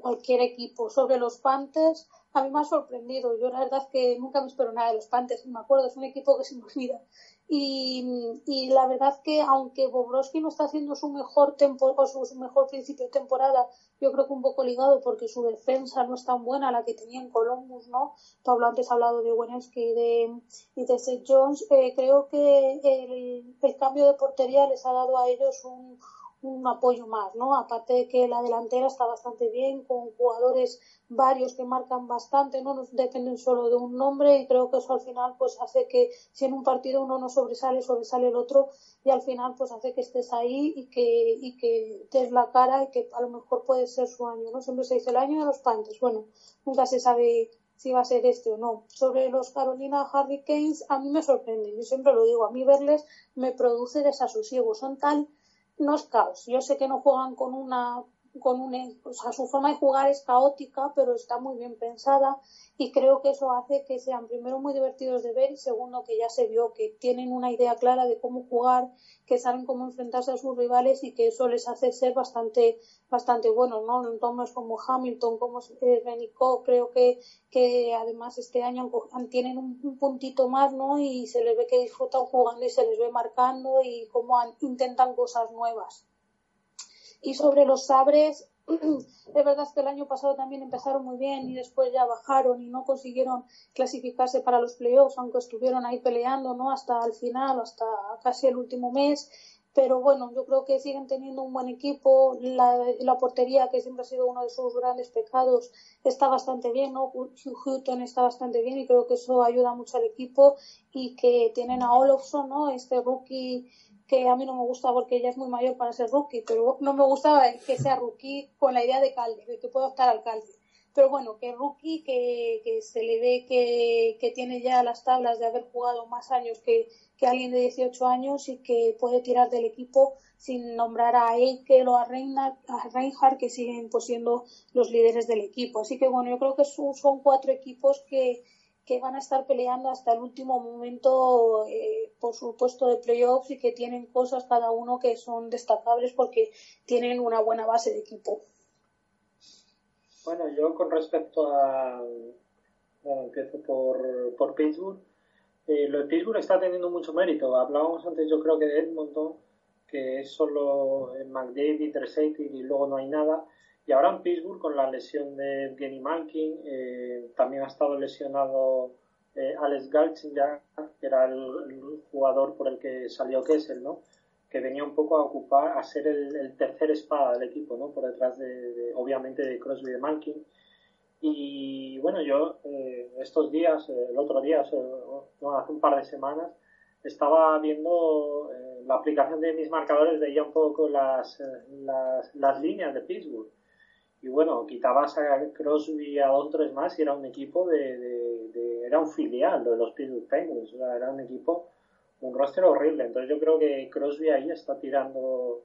Speaker 2: cualquier equipo. Sobre los Panthers, a mí me ha sorprendido. Yo la verdad que nunca me espero nada de los Panthers, me acuerdo, es un equipo que se me olvida. Y, y la verdad que aunque Bobrovsky no está haciendo su mejor tempo, o su, mejor principio de temporada, yo creo que un poco ligado porque su defensa no es tan buena la que tenía en Columbus, ¿no? Pablo antes ha hablado de Wenowski y de, y de Seth Jones. Eh, creo que el, el cambio de portería les ha dado a ellos un, un apoyo más, ¿no? Aparte de que la delantera está bastante bien, con jugadores varios que marcan bastante, no nos dependen solo de un nombre y creo que eso al final pues hace que si en un partido uno no sobresale, sobresale el otro y al final pues hace que estés ahí y que, y que des la cara y que a lo mejor puede ser su año, ¿no? Siempre se dice el año de los Panthers, bueno, nunca se sabe si va a ser este o no. Sobre los Carolina Hurricanes, a mí me sorprende, yo siempre lo digo, a mí verles me produce desasosiego, son tal no es caos. Yo sé que no juegan con una con un, o sea, su forma de jugar es caótica, pero está muy bien pensada y creo que eso hace que sean primero muy divertidos de ver y segundo que ya se vio que tienen una idea clara de cómo jugar, que saben cómo enfrentarse a sus rivales y que eso les hace ser bastante bastante buenos, ¿no? Entonces como Hamilton, como Benico, creo que, que además este año tienen un, puntito más, ¿no? Y se les ve que disfrutan jugando y se les ve marcando y cómo intentan cosas nuevas. Y sobre los sabres, es verdad que el año pasado también empezaron muy bien y después ya bajaron y no consiguieron clasificarse para los playoffs, aunque estuvieron ahí peleando, ¿no? Hasta el final, hasta casi el último mes. Pero bueno, yo creo que siguen teniendo un buen equipo. La, la portería, que siempre ha sido uno de sus grandes pecados, está bastante bien, ¿no? Hutton está bastante bien y creo que eso ayuda mucho al equipo. Y que tienen a Olofsson, ¿no? Este rookie que a mí no me gusta porque ella es muy mayor para ser rookie, pero no me gusta que sea rookie con la idea de Calder, de que pueda estar alcalde. Pero bueno, que rookie, que, que se le ve que, que, tiene ya las tablas de haber jugado más años que, que alguien de 18 años y que puede tirar del equipo sin nombrar a Eikel o a Reinhardt, que siguen pues, siendo los líderes del equipo. Así que bueno, yo creo que son cuatro equipos que, que van a estar peleando hasta el último momento eh, por su puesto de playoffs y que tienen cosas cada uno que son destacables porque tienen una buena base de equipo.
Speaker 3: Bueno, yo con respecto a... Bueno, empiezo por, por Pittsburgh. Eh, lo de Pittsburgh está teniendo mucho mérito. Hablábamos antes, yo creo que de Edmonton, que es solo McDavid, Resetti y luego no hay nada. Y ahora en Pittsburgh, con la lesión de Evgeny Malkin, eh, también ha estado lesionado eh, Alex Galchenyuk, que era el, jugador por el que salió Kessel, ¿no? Que venía un poco a ocupar, a ser el, tercer espada del equipo, ¿no? Por detrás de, obviamente, de Crosby y de Malkin. Y bueno, yo eh, estos días, el otro día, hace un par de semanas, estaba viendo la aplicación de mis marcadores, veía un poco las, las líneas de Pittsburgh y bueno, quitabas a Crosby a dos tres más y era un equipo de, de, era un filial de los Pittsburgh Penguins, era un equipo un roster horrible. Entonces yo creo que Crosby ahí está tirando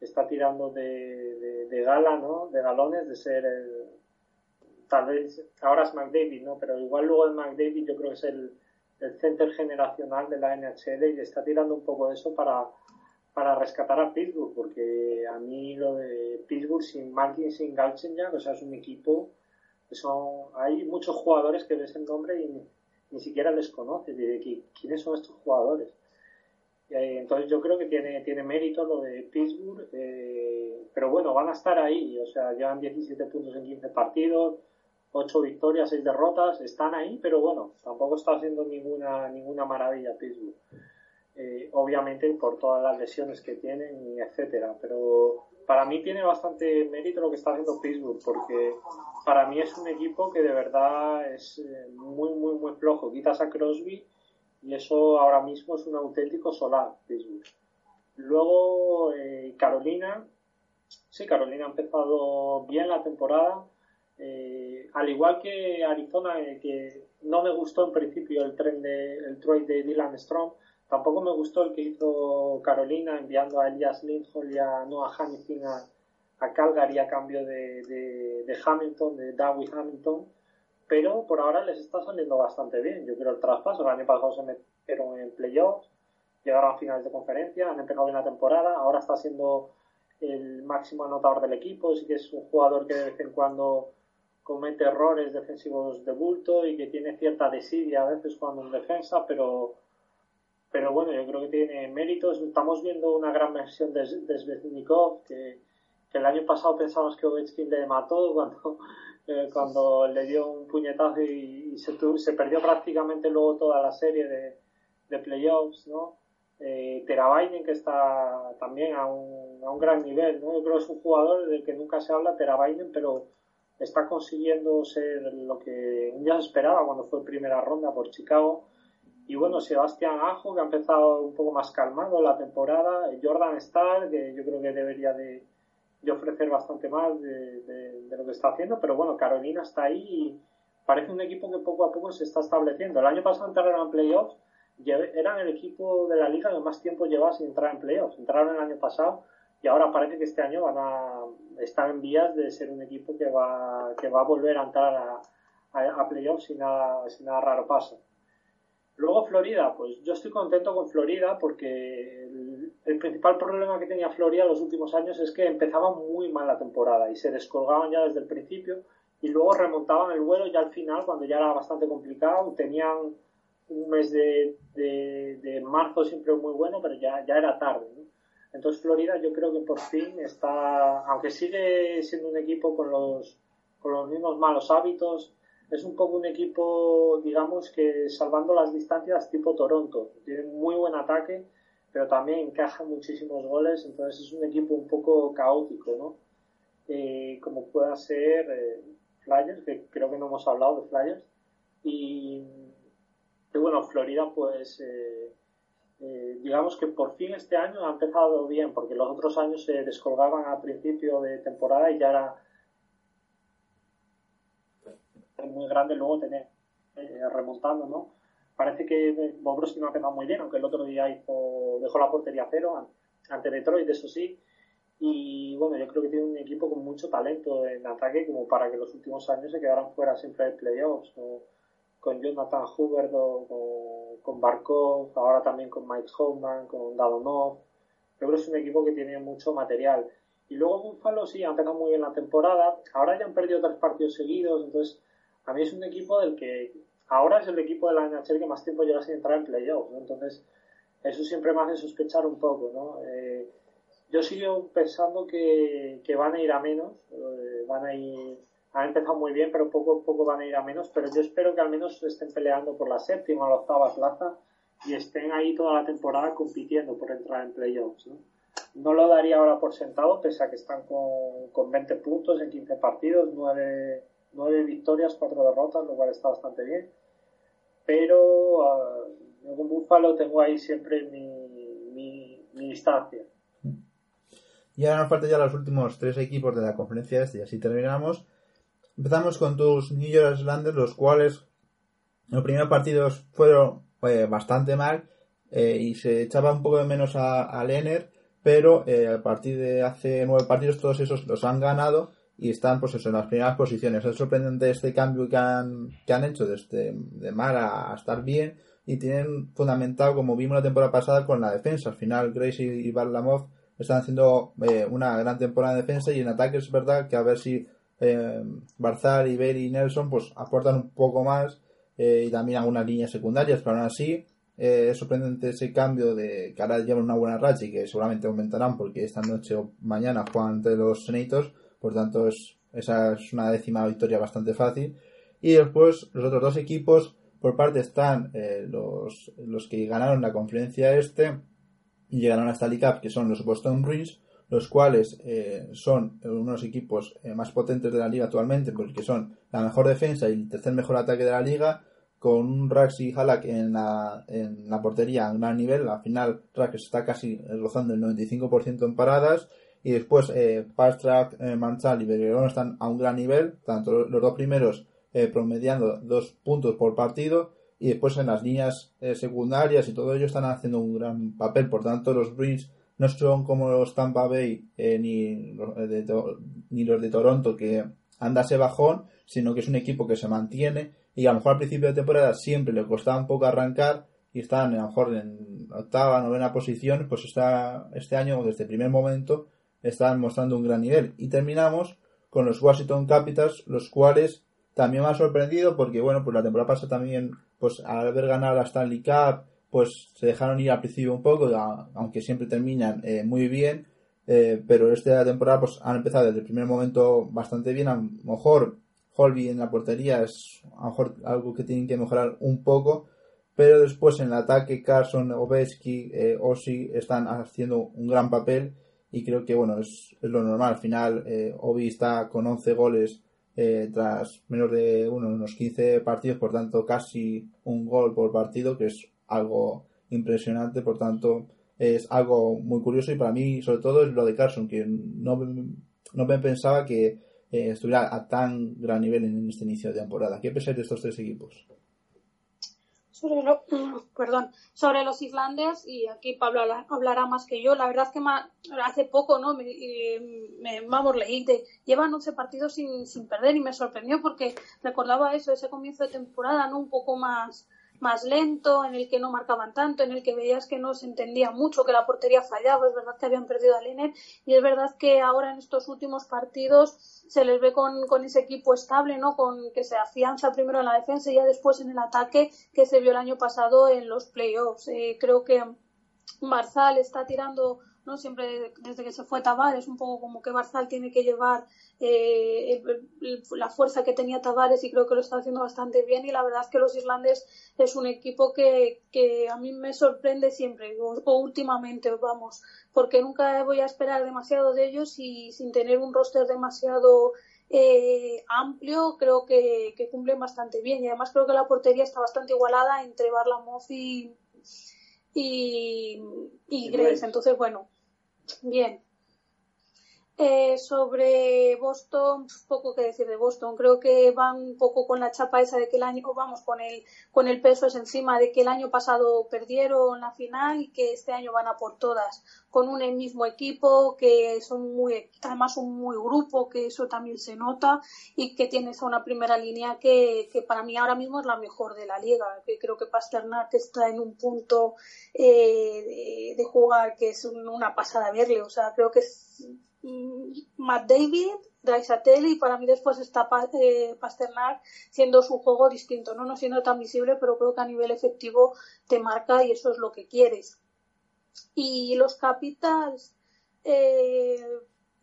Speaker 3: está tirando de, de, gala, ¿no? De galones, de ser el, tal vez ahora es McDavid, ¿no? Pero igual luego de McDavid yo creo que es el, el center generacional de la NHL y está tirando un poco de eso para, para rescatar a Pittsburgh, porque a mí lo de Pittsburgh sin Malkin, sin Galchenyuk, o sea, es un equipo que son, hay muchos jugadores que ves el nombre y ni siquiera les conoces, de quiénes son estos jugadores. Eh, entonces yo creo que tiene, tiene mérito lo de Pittsburgh, eh, pero bueno, van a estar ahí, o sea, llevan 17 puntos en 15 partidos, 8 victorias, 6 derrotas, están ahí, pero bueno, tampoco está haciendo ninguna, ninguna maravilla Pittsburgh. Eh, obviamente por todas las lesiones que tienen etcétera, pero para mí tiene bastante mérito lo que está haciendo Pittsburgh, porque para mí es un equipo que de verdad es muy, muy, muy flojo. Quitas a Crosby y eso ahora mismo es un auténtico solar Luego eh, Carolina, sí, Carolina ha empezado bien la temporada, eh, al igual que Arizona, eh, que no me gustó en principio el tren de el trade de Dylan Strong, tampoco me gustó el que hizo Carolina enviando a Elias Lindholm y a Noah Hamilton a, a Calgary a cambio de, de, Hamilton, de Darwin Hamilton pero por ahora les está saliendo bastante bien. Yo creo el traspaso, el año pasado se metieron en playoffs, llegaron a finales de conferencia, han empezado bien la temporada, ahora está siendo el máximo anotador del equipo, sí que es un jugador que de vez en cuando comete errores defensivos de bulto y que tiene cierta desidia a veces cuando en defensa, pero pero bueno, yo creo que tiene méritos. Estamos viendo una gran versión de, de que, que el año pasado pensamos que Ovechkin le mató cuando eh, cuando le dio un puñetazo y, se, se, perdió prácticamente luego toda la serie de, de playoffs, ¿no? Eh, Terabainen, que está también a un, a un gran nivel, ¿no? Yo creo que es un jugador del que nunca se habla, Terabainen, pero está consiguiendo ser lo que ya se esperaba cuando fue primera ronda por Chicago. Y bueno, Sebastián Ajo, que ha empezado un poco más calmado la temporada. Jordan Starr, que yo creo que debería de, de ofrecer bastante más de, lo que está haciendo, pero bueno, Carolina está ahí y parece un equipo que poco a poco se está estableciendo. El año pasado entraron en playoffs, eran el equipo de la liga que más tiempo llevaba sin entrar en playoffs. Entraron el año pasado y ahora parece que este año van a estar en vías de ser un equipo que va, que va a volver a entrar a, a, playoffs si nada, si nada raro pasa. Luego Florida, pues yo estoy contento con Florida porque el, principal problema que tenía Florida los últimos años es que empezaba muy mal la temporada y se descolgaban ya desde el principio y luego remontaban el vuelo ya al final cuando ya era bastante complicado, tenían un mes de, de, marzo siempre muy bueno, pero ya, ya era tarde. Entonces Florida yo creo que por fin está, aunque sigue siendo un equipo con los, con los mismos malos hábitos, es un poco un equipo, digamos que salvando las distancias tipo Toronto. Tiene muy buen ataque, pero también encaja muchísimos goles, entonces es un equipo un poco caótico, ¿no? Eh, como pueda ser eh, Flyers, que creo que no hemos hablado de Flyers. Y, bueno, Florida, pues eh, digamos que por fin este año ha empezado bien, porque los otros años se descolgaban a principio de temporada y ya era muy grande luego tener eh, remontando, ¿no? Parece que Bobrovsky no ha pegado muy bien, aunque el otro día hizo, dejó la portería cero ante Detroit, eso sí. Y bueno, yo creo que tiene un equipo con mucho talento en ataque como para que los últimos años se quedaran fuera siempre de playoffs. Con Jonathan Hubbard, con, Barkov, ahora también con Mike Hoffman, con Dadonov. Yo creo que es un equipo que tiene mucho material. Y luego Buffalo sí, ha empezado muy bien la temporada. Ahora ya han perdido tres partidos seguidos, entonces a mí es un equipo del que ahora es el equipo de la NHL que más tiempo lleva sin entrar en playoffs, ¿no? Entonces, eso siempre me hace sospechar un poco, ¿no? Eh, yo sigo pensando que, que, van a ir a menos, eh, van a ir, han empezado muy bien, pero poco a poco van a ir a menos, pero yo espero que al menos estén peleando por la séptima o la octava plaza y estén ahí toda la temporada compitiendo por entrar en playoffs, ¿no? No lo daría ahora por sentado, pese a que están con, con 20 puntos en 15 partidos, 9 nueve victorias, cuatro derrotas, lo cual está bastante bien. Pero uh, con Búfalo tengo ahí siempre mi, mi, mi, distancia.
Speaker 1: Y ahora nos faltan ya los últimos tres equipos de la conferencia este y así terminamos. Empezamos con tus New York los cuales los primeros partidos fueron bastante mal eh, y se echaba un poco de menos a, a Lenner, pero eh, a partir de hace nueve partidos todos esos los han ganado y están pues eso, en las primeras posiciones. Es sorprendente este cambio que han, que han hecho desde de mal a, estar bien y tienen fundamentado, como vimos la temporada pasada, con la defensa. Al final, Gracie y Barlamov están haciendo eh, una gran temporada de defensa y en ataque es verdad que a ver si eh, Barzal, Iberi y Nelson pues aportan un poco más eh, y también algunas líneas secundarias, pero aún así eh, es sorprendente ese cambio de que ahora llevan una buena racha y que seguramente aumentarán porque esta noche o mañana juegan ante los Senators, por tanto es, esa es una décima victoria bastante fácil. Y después los otros dos equipos, por parte están eh, los, los que ganaron la conferencia este y llegaron a Stanley Cup, que son los Boston Bruins, los cuales eh, son unos equipos más potentes de la liga actualmente porque son la mejor defensa y el tercer mejor ataque de la liga con un Rax y Halak en la, en la portería a gran nivel. Al final, Rax está casi rozando el 95% en paradas. Y después, eh, Pastrak, eh, Manchal y Belgrano están a un gran nivel. Tanto los dos primeros eh, promediando dos puntos por partido. Y después en las líneas eh, secundarias y todo ello están haciendo un gran papel. Por tanto, los Bruins no son como los Tampa Bay ni, los de, ni los de Toronto que anda ese bajón, sino que es un equipo que se mantiene y a lo mejor al principio de temporada siempre le costaba un poco arrancar y estaban a lo mejor en octava, novena posición, pues está, este año, desde el primer momento, están mostrando un gran nivel. Y terminamos con los Washington Capitals, los cuales también me han sorprendido porque, bueno, pues la temporada pasada también, pues al haber ganado la Stanley Cup, pues se dejaron ir al principio un poco, aunque siempre terminan eh, muy bien, eh, pero esta temporada pues han empezado desde el primer momento bastante bien, a lo mejor Holby en la portería es a lo mejor algo que tienen que mejorar un poco, pero después en el ataque Carson, Obeski, eh, Osi están haciendo un gran papel y creo que bueno es, lo normal. Al final eh, Obi está con 11 goles eh, tras menos de uno, unos 15 partidos, por tanto casi un gol por partido, que es algo impresionante, por tanto es algo muy curioso y para mí sobre todo es lo de Carson, que no, no me pensaba que eh, estuviera a tan gran nivel en este inicio de temporada. ¿Qué pensáis de estos tres equipos?
Speaker 2: Sobre, lo, perdón, sobre los islandes, y aquí Pablo hablará más que yo, la verdad es que hace poco, ¿no? Me, me, vamos, leí, de, llevan 11 partidos sin, sin perder y me sorprendió porque recordaba eso, ese comienzo de temporada, ¿no? Un poco más, más lento, en el que no marcaban tanto, en el que veías que no se entendía mucho, que la portería fallaba, es verdad que habían perdido a Liner y es verdad que ahora en estos últimos partidos se les ve con, con ese equipo estable, ¿no? Con que se afianza primero en la defensa y ya después en el ataque que se vio el año pasado en los playoffs. Eh, creo que Marzal está tirando ¿no? Siempre desde que se fue Tavares, un poco como que Barzal tiene que llevar eh, la fuerza que tenía Tavares y creo que lo está haciendo bastante bien y la verdad es que los islandes es un equipo que, que a mí me sorprende siempre o, últimamente, vamos, porque nunca voy a esperar demasiado de ellos y sin tener un roster demasiado eh, amplio, creo que, que cumplen bastante bien y además creo que la portería está bastante igualada entre Barlamov y, y, y Grace. Entonces, bueno, bien. Eh, sobre Boston, poco que decir de Boston. Creo que van un poco con la chapa esa de que el año, vamos, con el, con el peso es encima de que el año pasado perdieron la final y que este año van a por todas. Con un mismo equipo, que son muy, además un muy grupo, que eso también se nota y que tienes a una primera línea que, que para mí ahora mismo es la mejor de la liga. Que creo que Pasternak está en un punto eh, de, de, jugar que es una pasada verle. O sea, creo que es Matt David, Drysatelli y para mí después está eh, Pasternak siendo su juego distinto, no no siendo tan visible, pero creo que a nivel efectivo te marca y eso es lo que quieres. Y los Capitals, eh,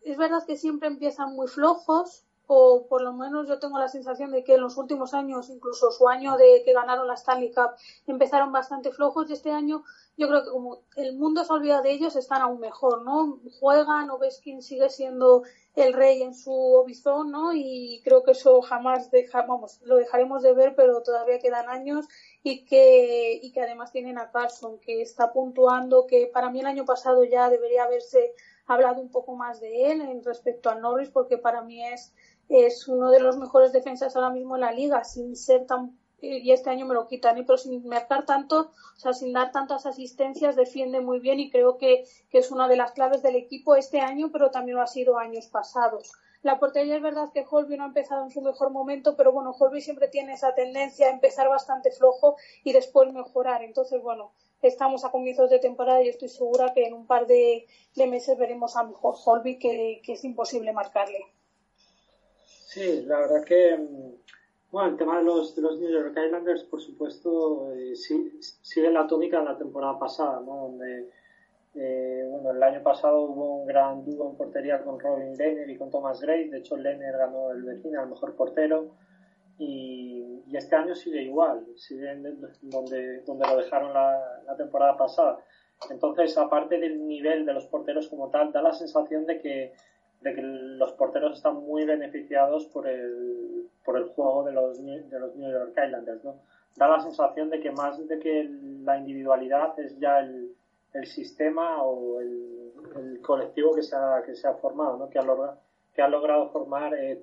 Speaker 2: es verdad que siempre empiezan muy flojos, o por lo menos yo tengo la sensación de que en los últimos años, incluso su año de que ganaron la Stanley Cup, empezaron bastante flojos y este año yo creo que como el mundo se olvida de ellos, están aún mejor, ¿no? Juegan, Ovechkin sigue siendo el rey en su obizón, ¿no? Y creo que eso jamás deja, vamos, lo dejaremos de ver, pero todavía quedan años y que, y que además tienen a Carson, que está puntuando, que para mí el año pasado ya debería haberse hablado un poco más de él en respecto al Norris, porque para mí es es uno de los mejores defensas ahora mismo en la liga, sin ser tan y este año me lo quitan, y pero sin marcar tanto, o sea, sin dar tantas asistencias, defiende muy bien y creo que, que es una de las claves del equipo este año, pero también lo ha sido años pasados. La portería es verdad que Holby no ha empezado en su mejor momento, pero bueno, Holby siempre tiene esa tendencia a empezar bastante flojo y después mejorar. Entonces, bueno, estamos a comienzos de temporada y estoy segura que en un par de, meses veremos a mejor Holby que, que, es imposible marcarle.
Speaker 3: Sí, la verdad que mm, bueno, el tema de los, de los New York Islanders, por supuesto, eh, sigue la tónica de la temporada pasada, ¿no? Donde eh, bueno, el año pasado hubo un gran dúo en portería con Robin Lehner y con Thomas Gray. De hecho, Lehner ganó el vecino al mejor portero. Y, este año sigue igual, sigue donde, donde lo dejaron la, temporada pasada. Entonces, aparte del nivel de los porteros como tal, da la sensación de que, de que los porteros están muy beneficiados por el, por el juego de los, de los New York Islanders. ¿no? Da la sensación de que más de que la individualidad es ya el, el sistema o el, colectivo que se ha, que se ha formado, ¿no? que, ha logrado, que ha logrado formar eh,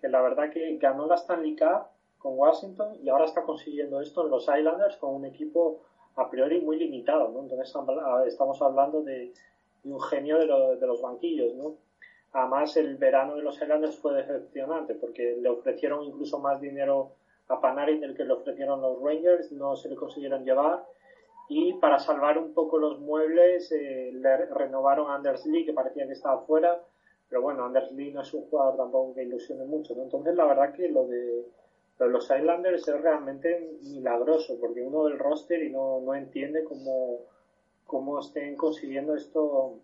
Speaker 3: que la verdad que ganó la Stanley Cup con Washington y ahora está consiguiendo esto en los Islanders con un equipo a priori muy limitado. ¿no? Entonces estamos hablando de, un genio de, de, los banquillos. ¿no? Además, el verano de los Islanders fue decepcionante porque le ofrecieron incluso más dinero a Panarin del que le ofrecieron los Rangers, no se le consiguieron llevar. Y para salvar un poco los muebles eh, le renovaron a Anders Lee que parecía que estaba fuera. Pero bueno Anders Lee no es un jugador tampoco que ilusione mucho entonces la verdad que lo de, los Islanders es realmente milagroso porque uno del roster y no, no entiende cómo, cómo estén consiguiendo esto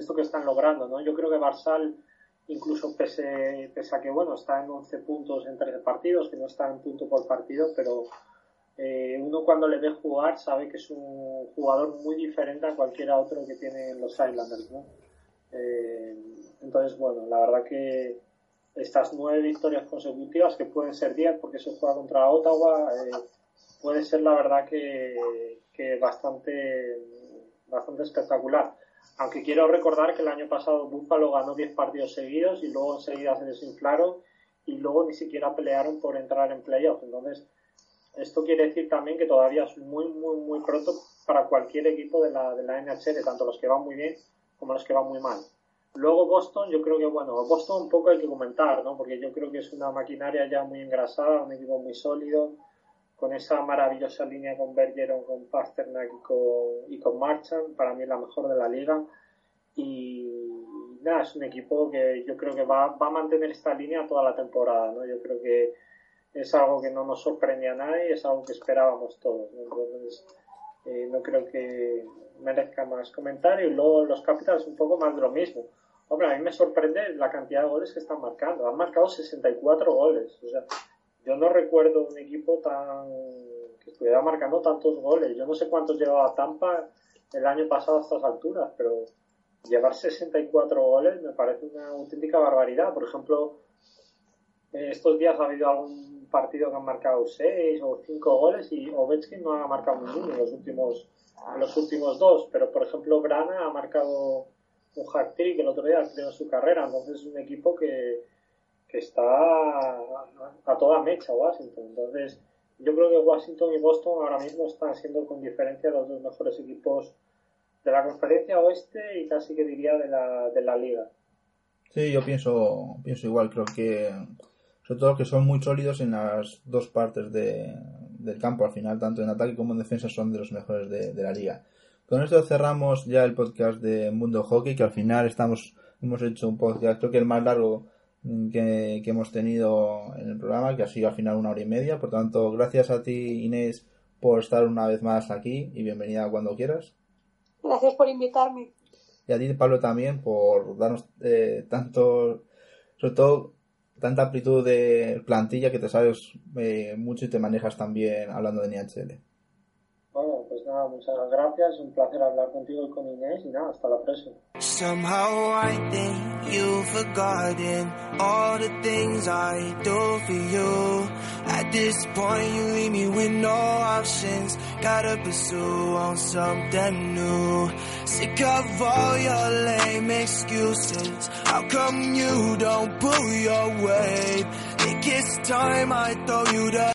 Speaker 3: esto que están logrando no yo creo que Barsal incluso pese, a que bueno está en 11 puntos en tres partidos que no está en punto por partido pero eh, uno cuando le ve jugar sabe que es un jugador muy diferente a cualquier otro que tienen los Islanders, ¿no? Eh, entonces, bueno, la verdad que estas nueve victorias consecutivas, que pueden ser diez porque se juega contra Ottawa, eh, puede ser la verdad que, que, bastante, bastante espectacular. Aunque quiero recordar que el año pasado Buffalo ganó diez partidos seguidos y luego enseguida se desinflaron y luego ni siquiera pelearon por entrar en playoff. Entonces, esto quiere decir también que todavía es muy, muy, muy pronto para cualquier equipo de la, de la NHL, tanto los que van muy bien como los que van muy mal. Luego Boston, yo creo que, bueno, Boston un poco hay que comentar, ¿no? Porque yo creo que es una maquinaria ya muy engrasada, un equipo muy sólido, con esa maravillosa línea con Bergeron, con Pasternak y con, y con Marchand, para mí la mejor de la liga. Y nada, es un equipo que yo creo que va, va a mantener esta línea toda la temporada, ¿no? Yo creo que es algo que no nos sorprende a nadie, es algo que esperábamos todos. ¿no? Entonces, eh, no creo que merezca más comentario. Y luego los Capitals un poco más de lo mismo. Hombre, a mí me sorprende la cantidad de goles que están marcando. Han marcado 64 goles. O sea, yo no recuerdo un equipo tan que estuviera marcando tantos goles. Yo no sé cuántos llevaba Tampa el año pasado a estas alturas, pero llevar 64 goles me parece una auténtica barbaridad. Por ejemplo, estos días ha habido algún partido que han marcado 6 o 5 goles y Ovechkin no ha marcado ninguno en los últimos, en los últimos dos. Pero, por ejemplo, Brana ha marcado un hat trick el otro día en su carrera. Entonces es un equipo que, que está a, toda mecha Washington. Entonces yo creo que Washington y Boston ahora mismo están siendo con diferencia los dos mejores equipos de la conferencia oeste y casi que diría de la, de la liga.
Speaker 1: Sí, yo pienso, pienso igual. Creo que sobre todo que son muy sólidos en las dos partes de, del campo al final, tanto en ataque como en defensa son de los mejores de, la liga. Con esto cerramos ya el podcast de Mundo Hockey, que al final estamos, hemos hecho un podcast, creo que el más largo que, que hemos tenido en el programa, que ha sido al final una hora y media. Por tanto, gracias a ti, Inés, por estar una vez más aquí y bienvenida cuando quieras.
Speaker 2: Gracias por invitarme.
Speaker 1: Y a ti, Pablo, también por darnos eh, tanto, sobre todo tanta amplitud de plantilla que te sabes eh, mucho y te manejas también hablando de NHL.
Speaker 3: Bueno, pues nada, muchas gracias, un placer hablar contigo y con Inés y nada, hasta la próxima. Somehow I think you've forgotten all the things I do for you. At this point you leave me with no options, gotta pursue on something new. Sick of all your lame excuses, how come you don't pull your weight? Think it's time I throw you the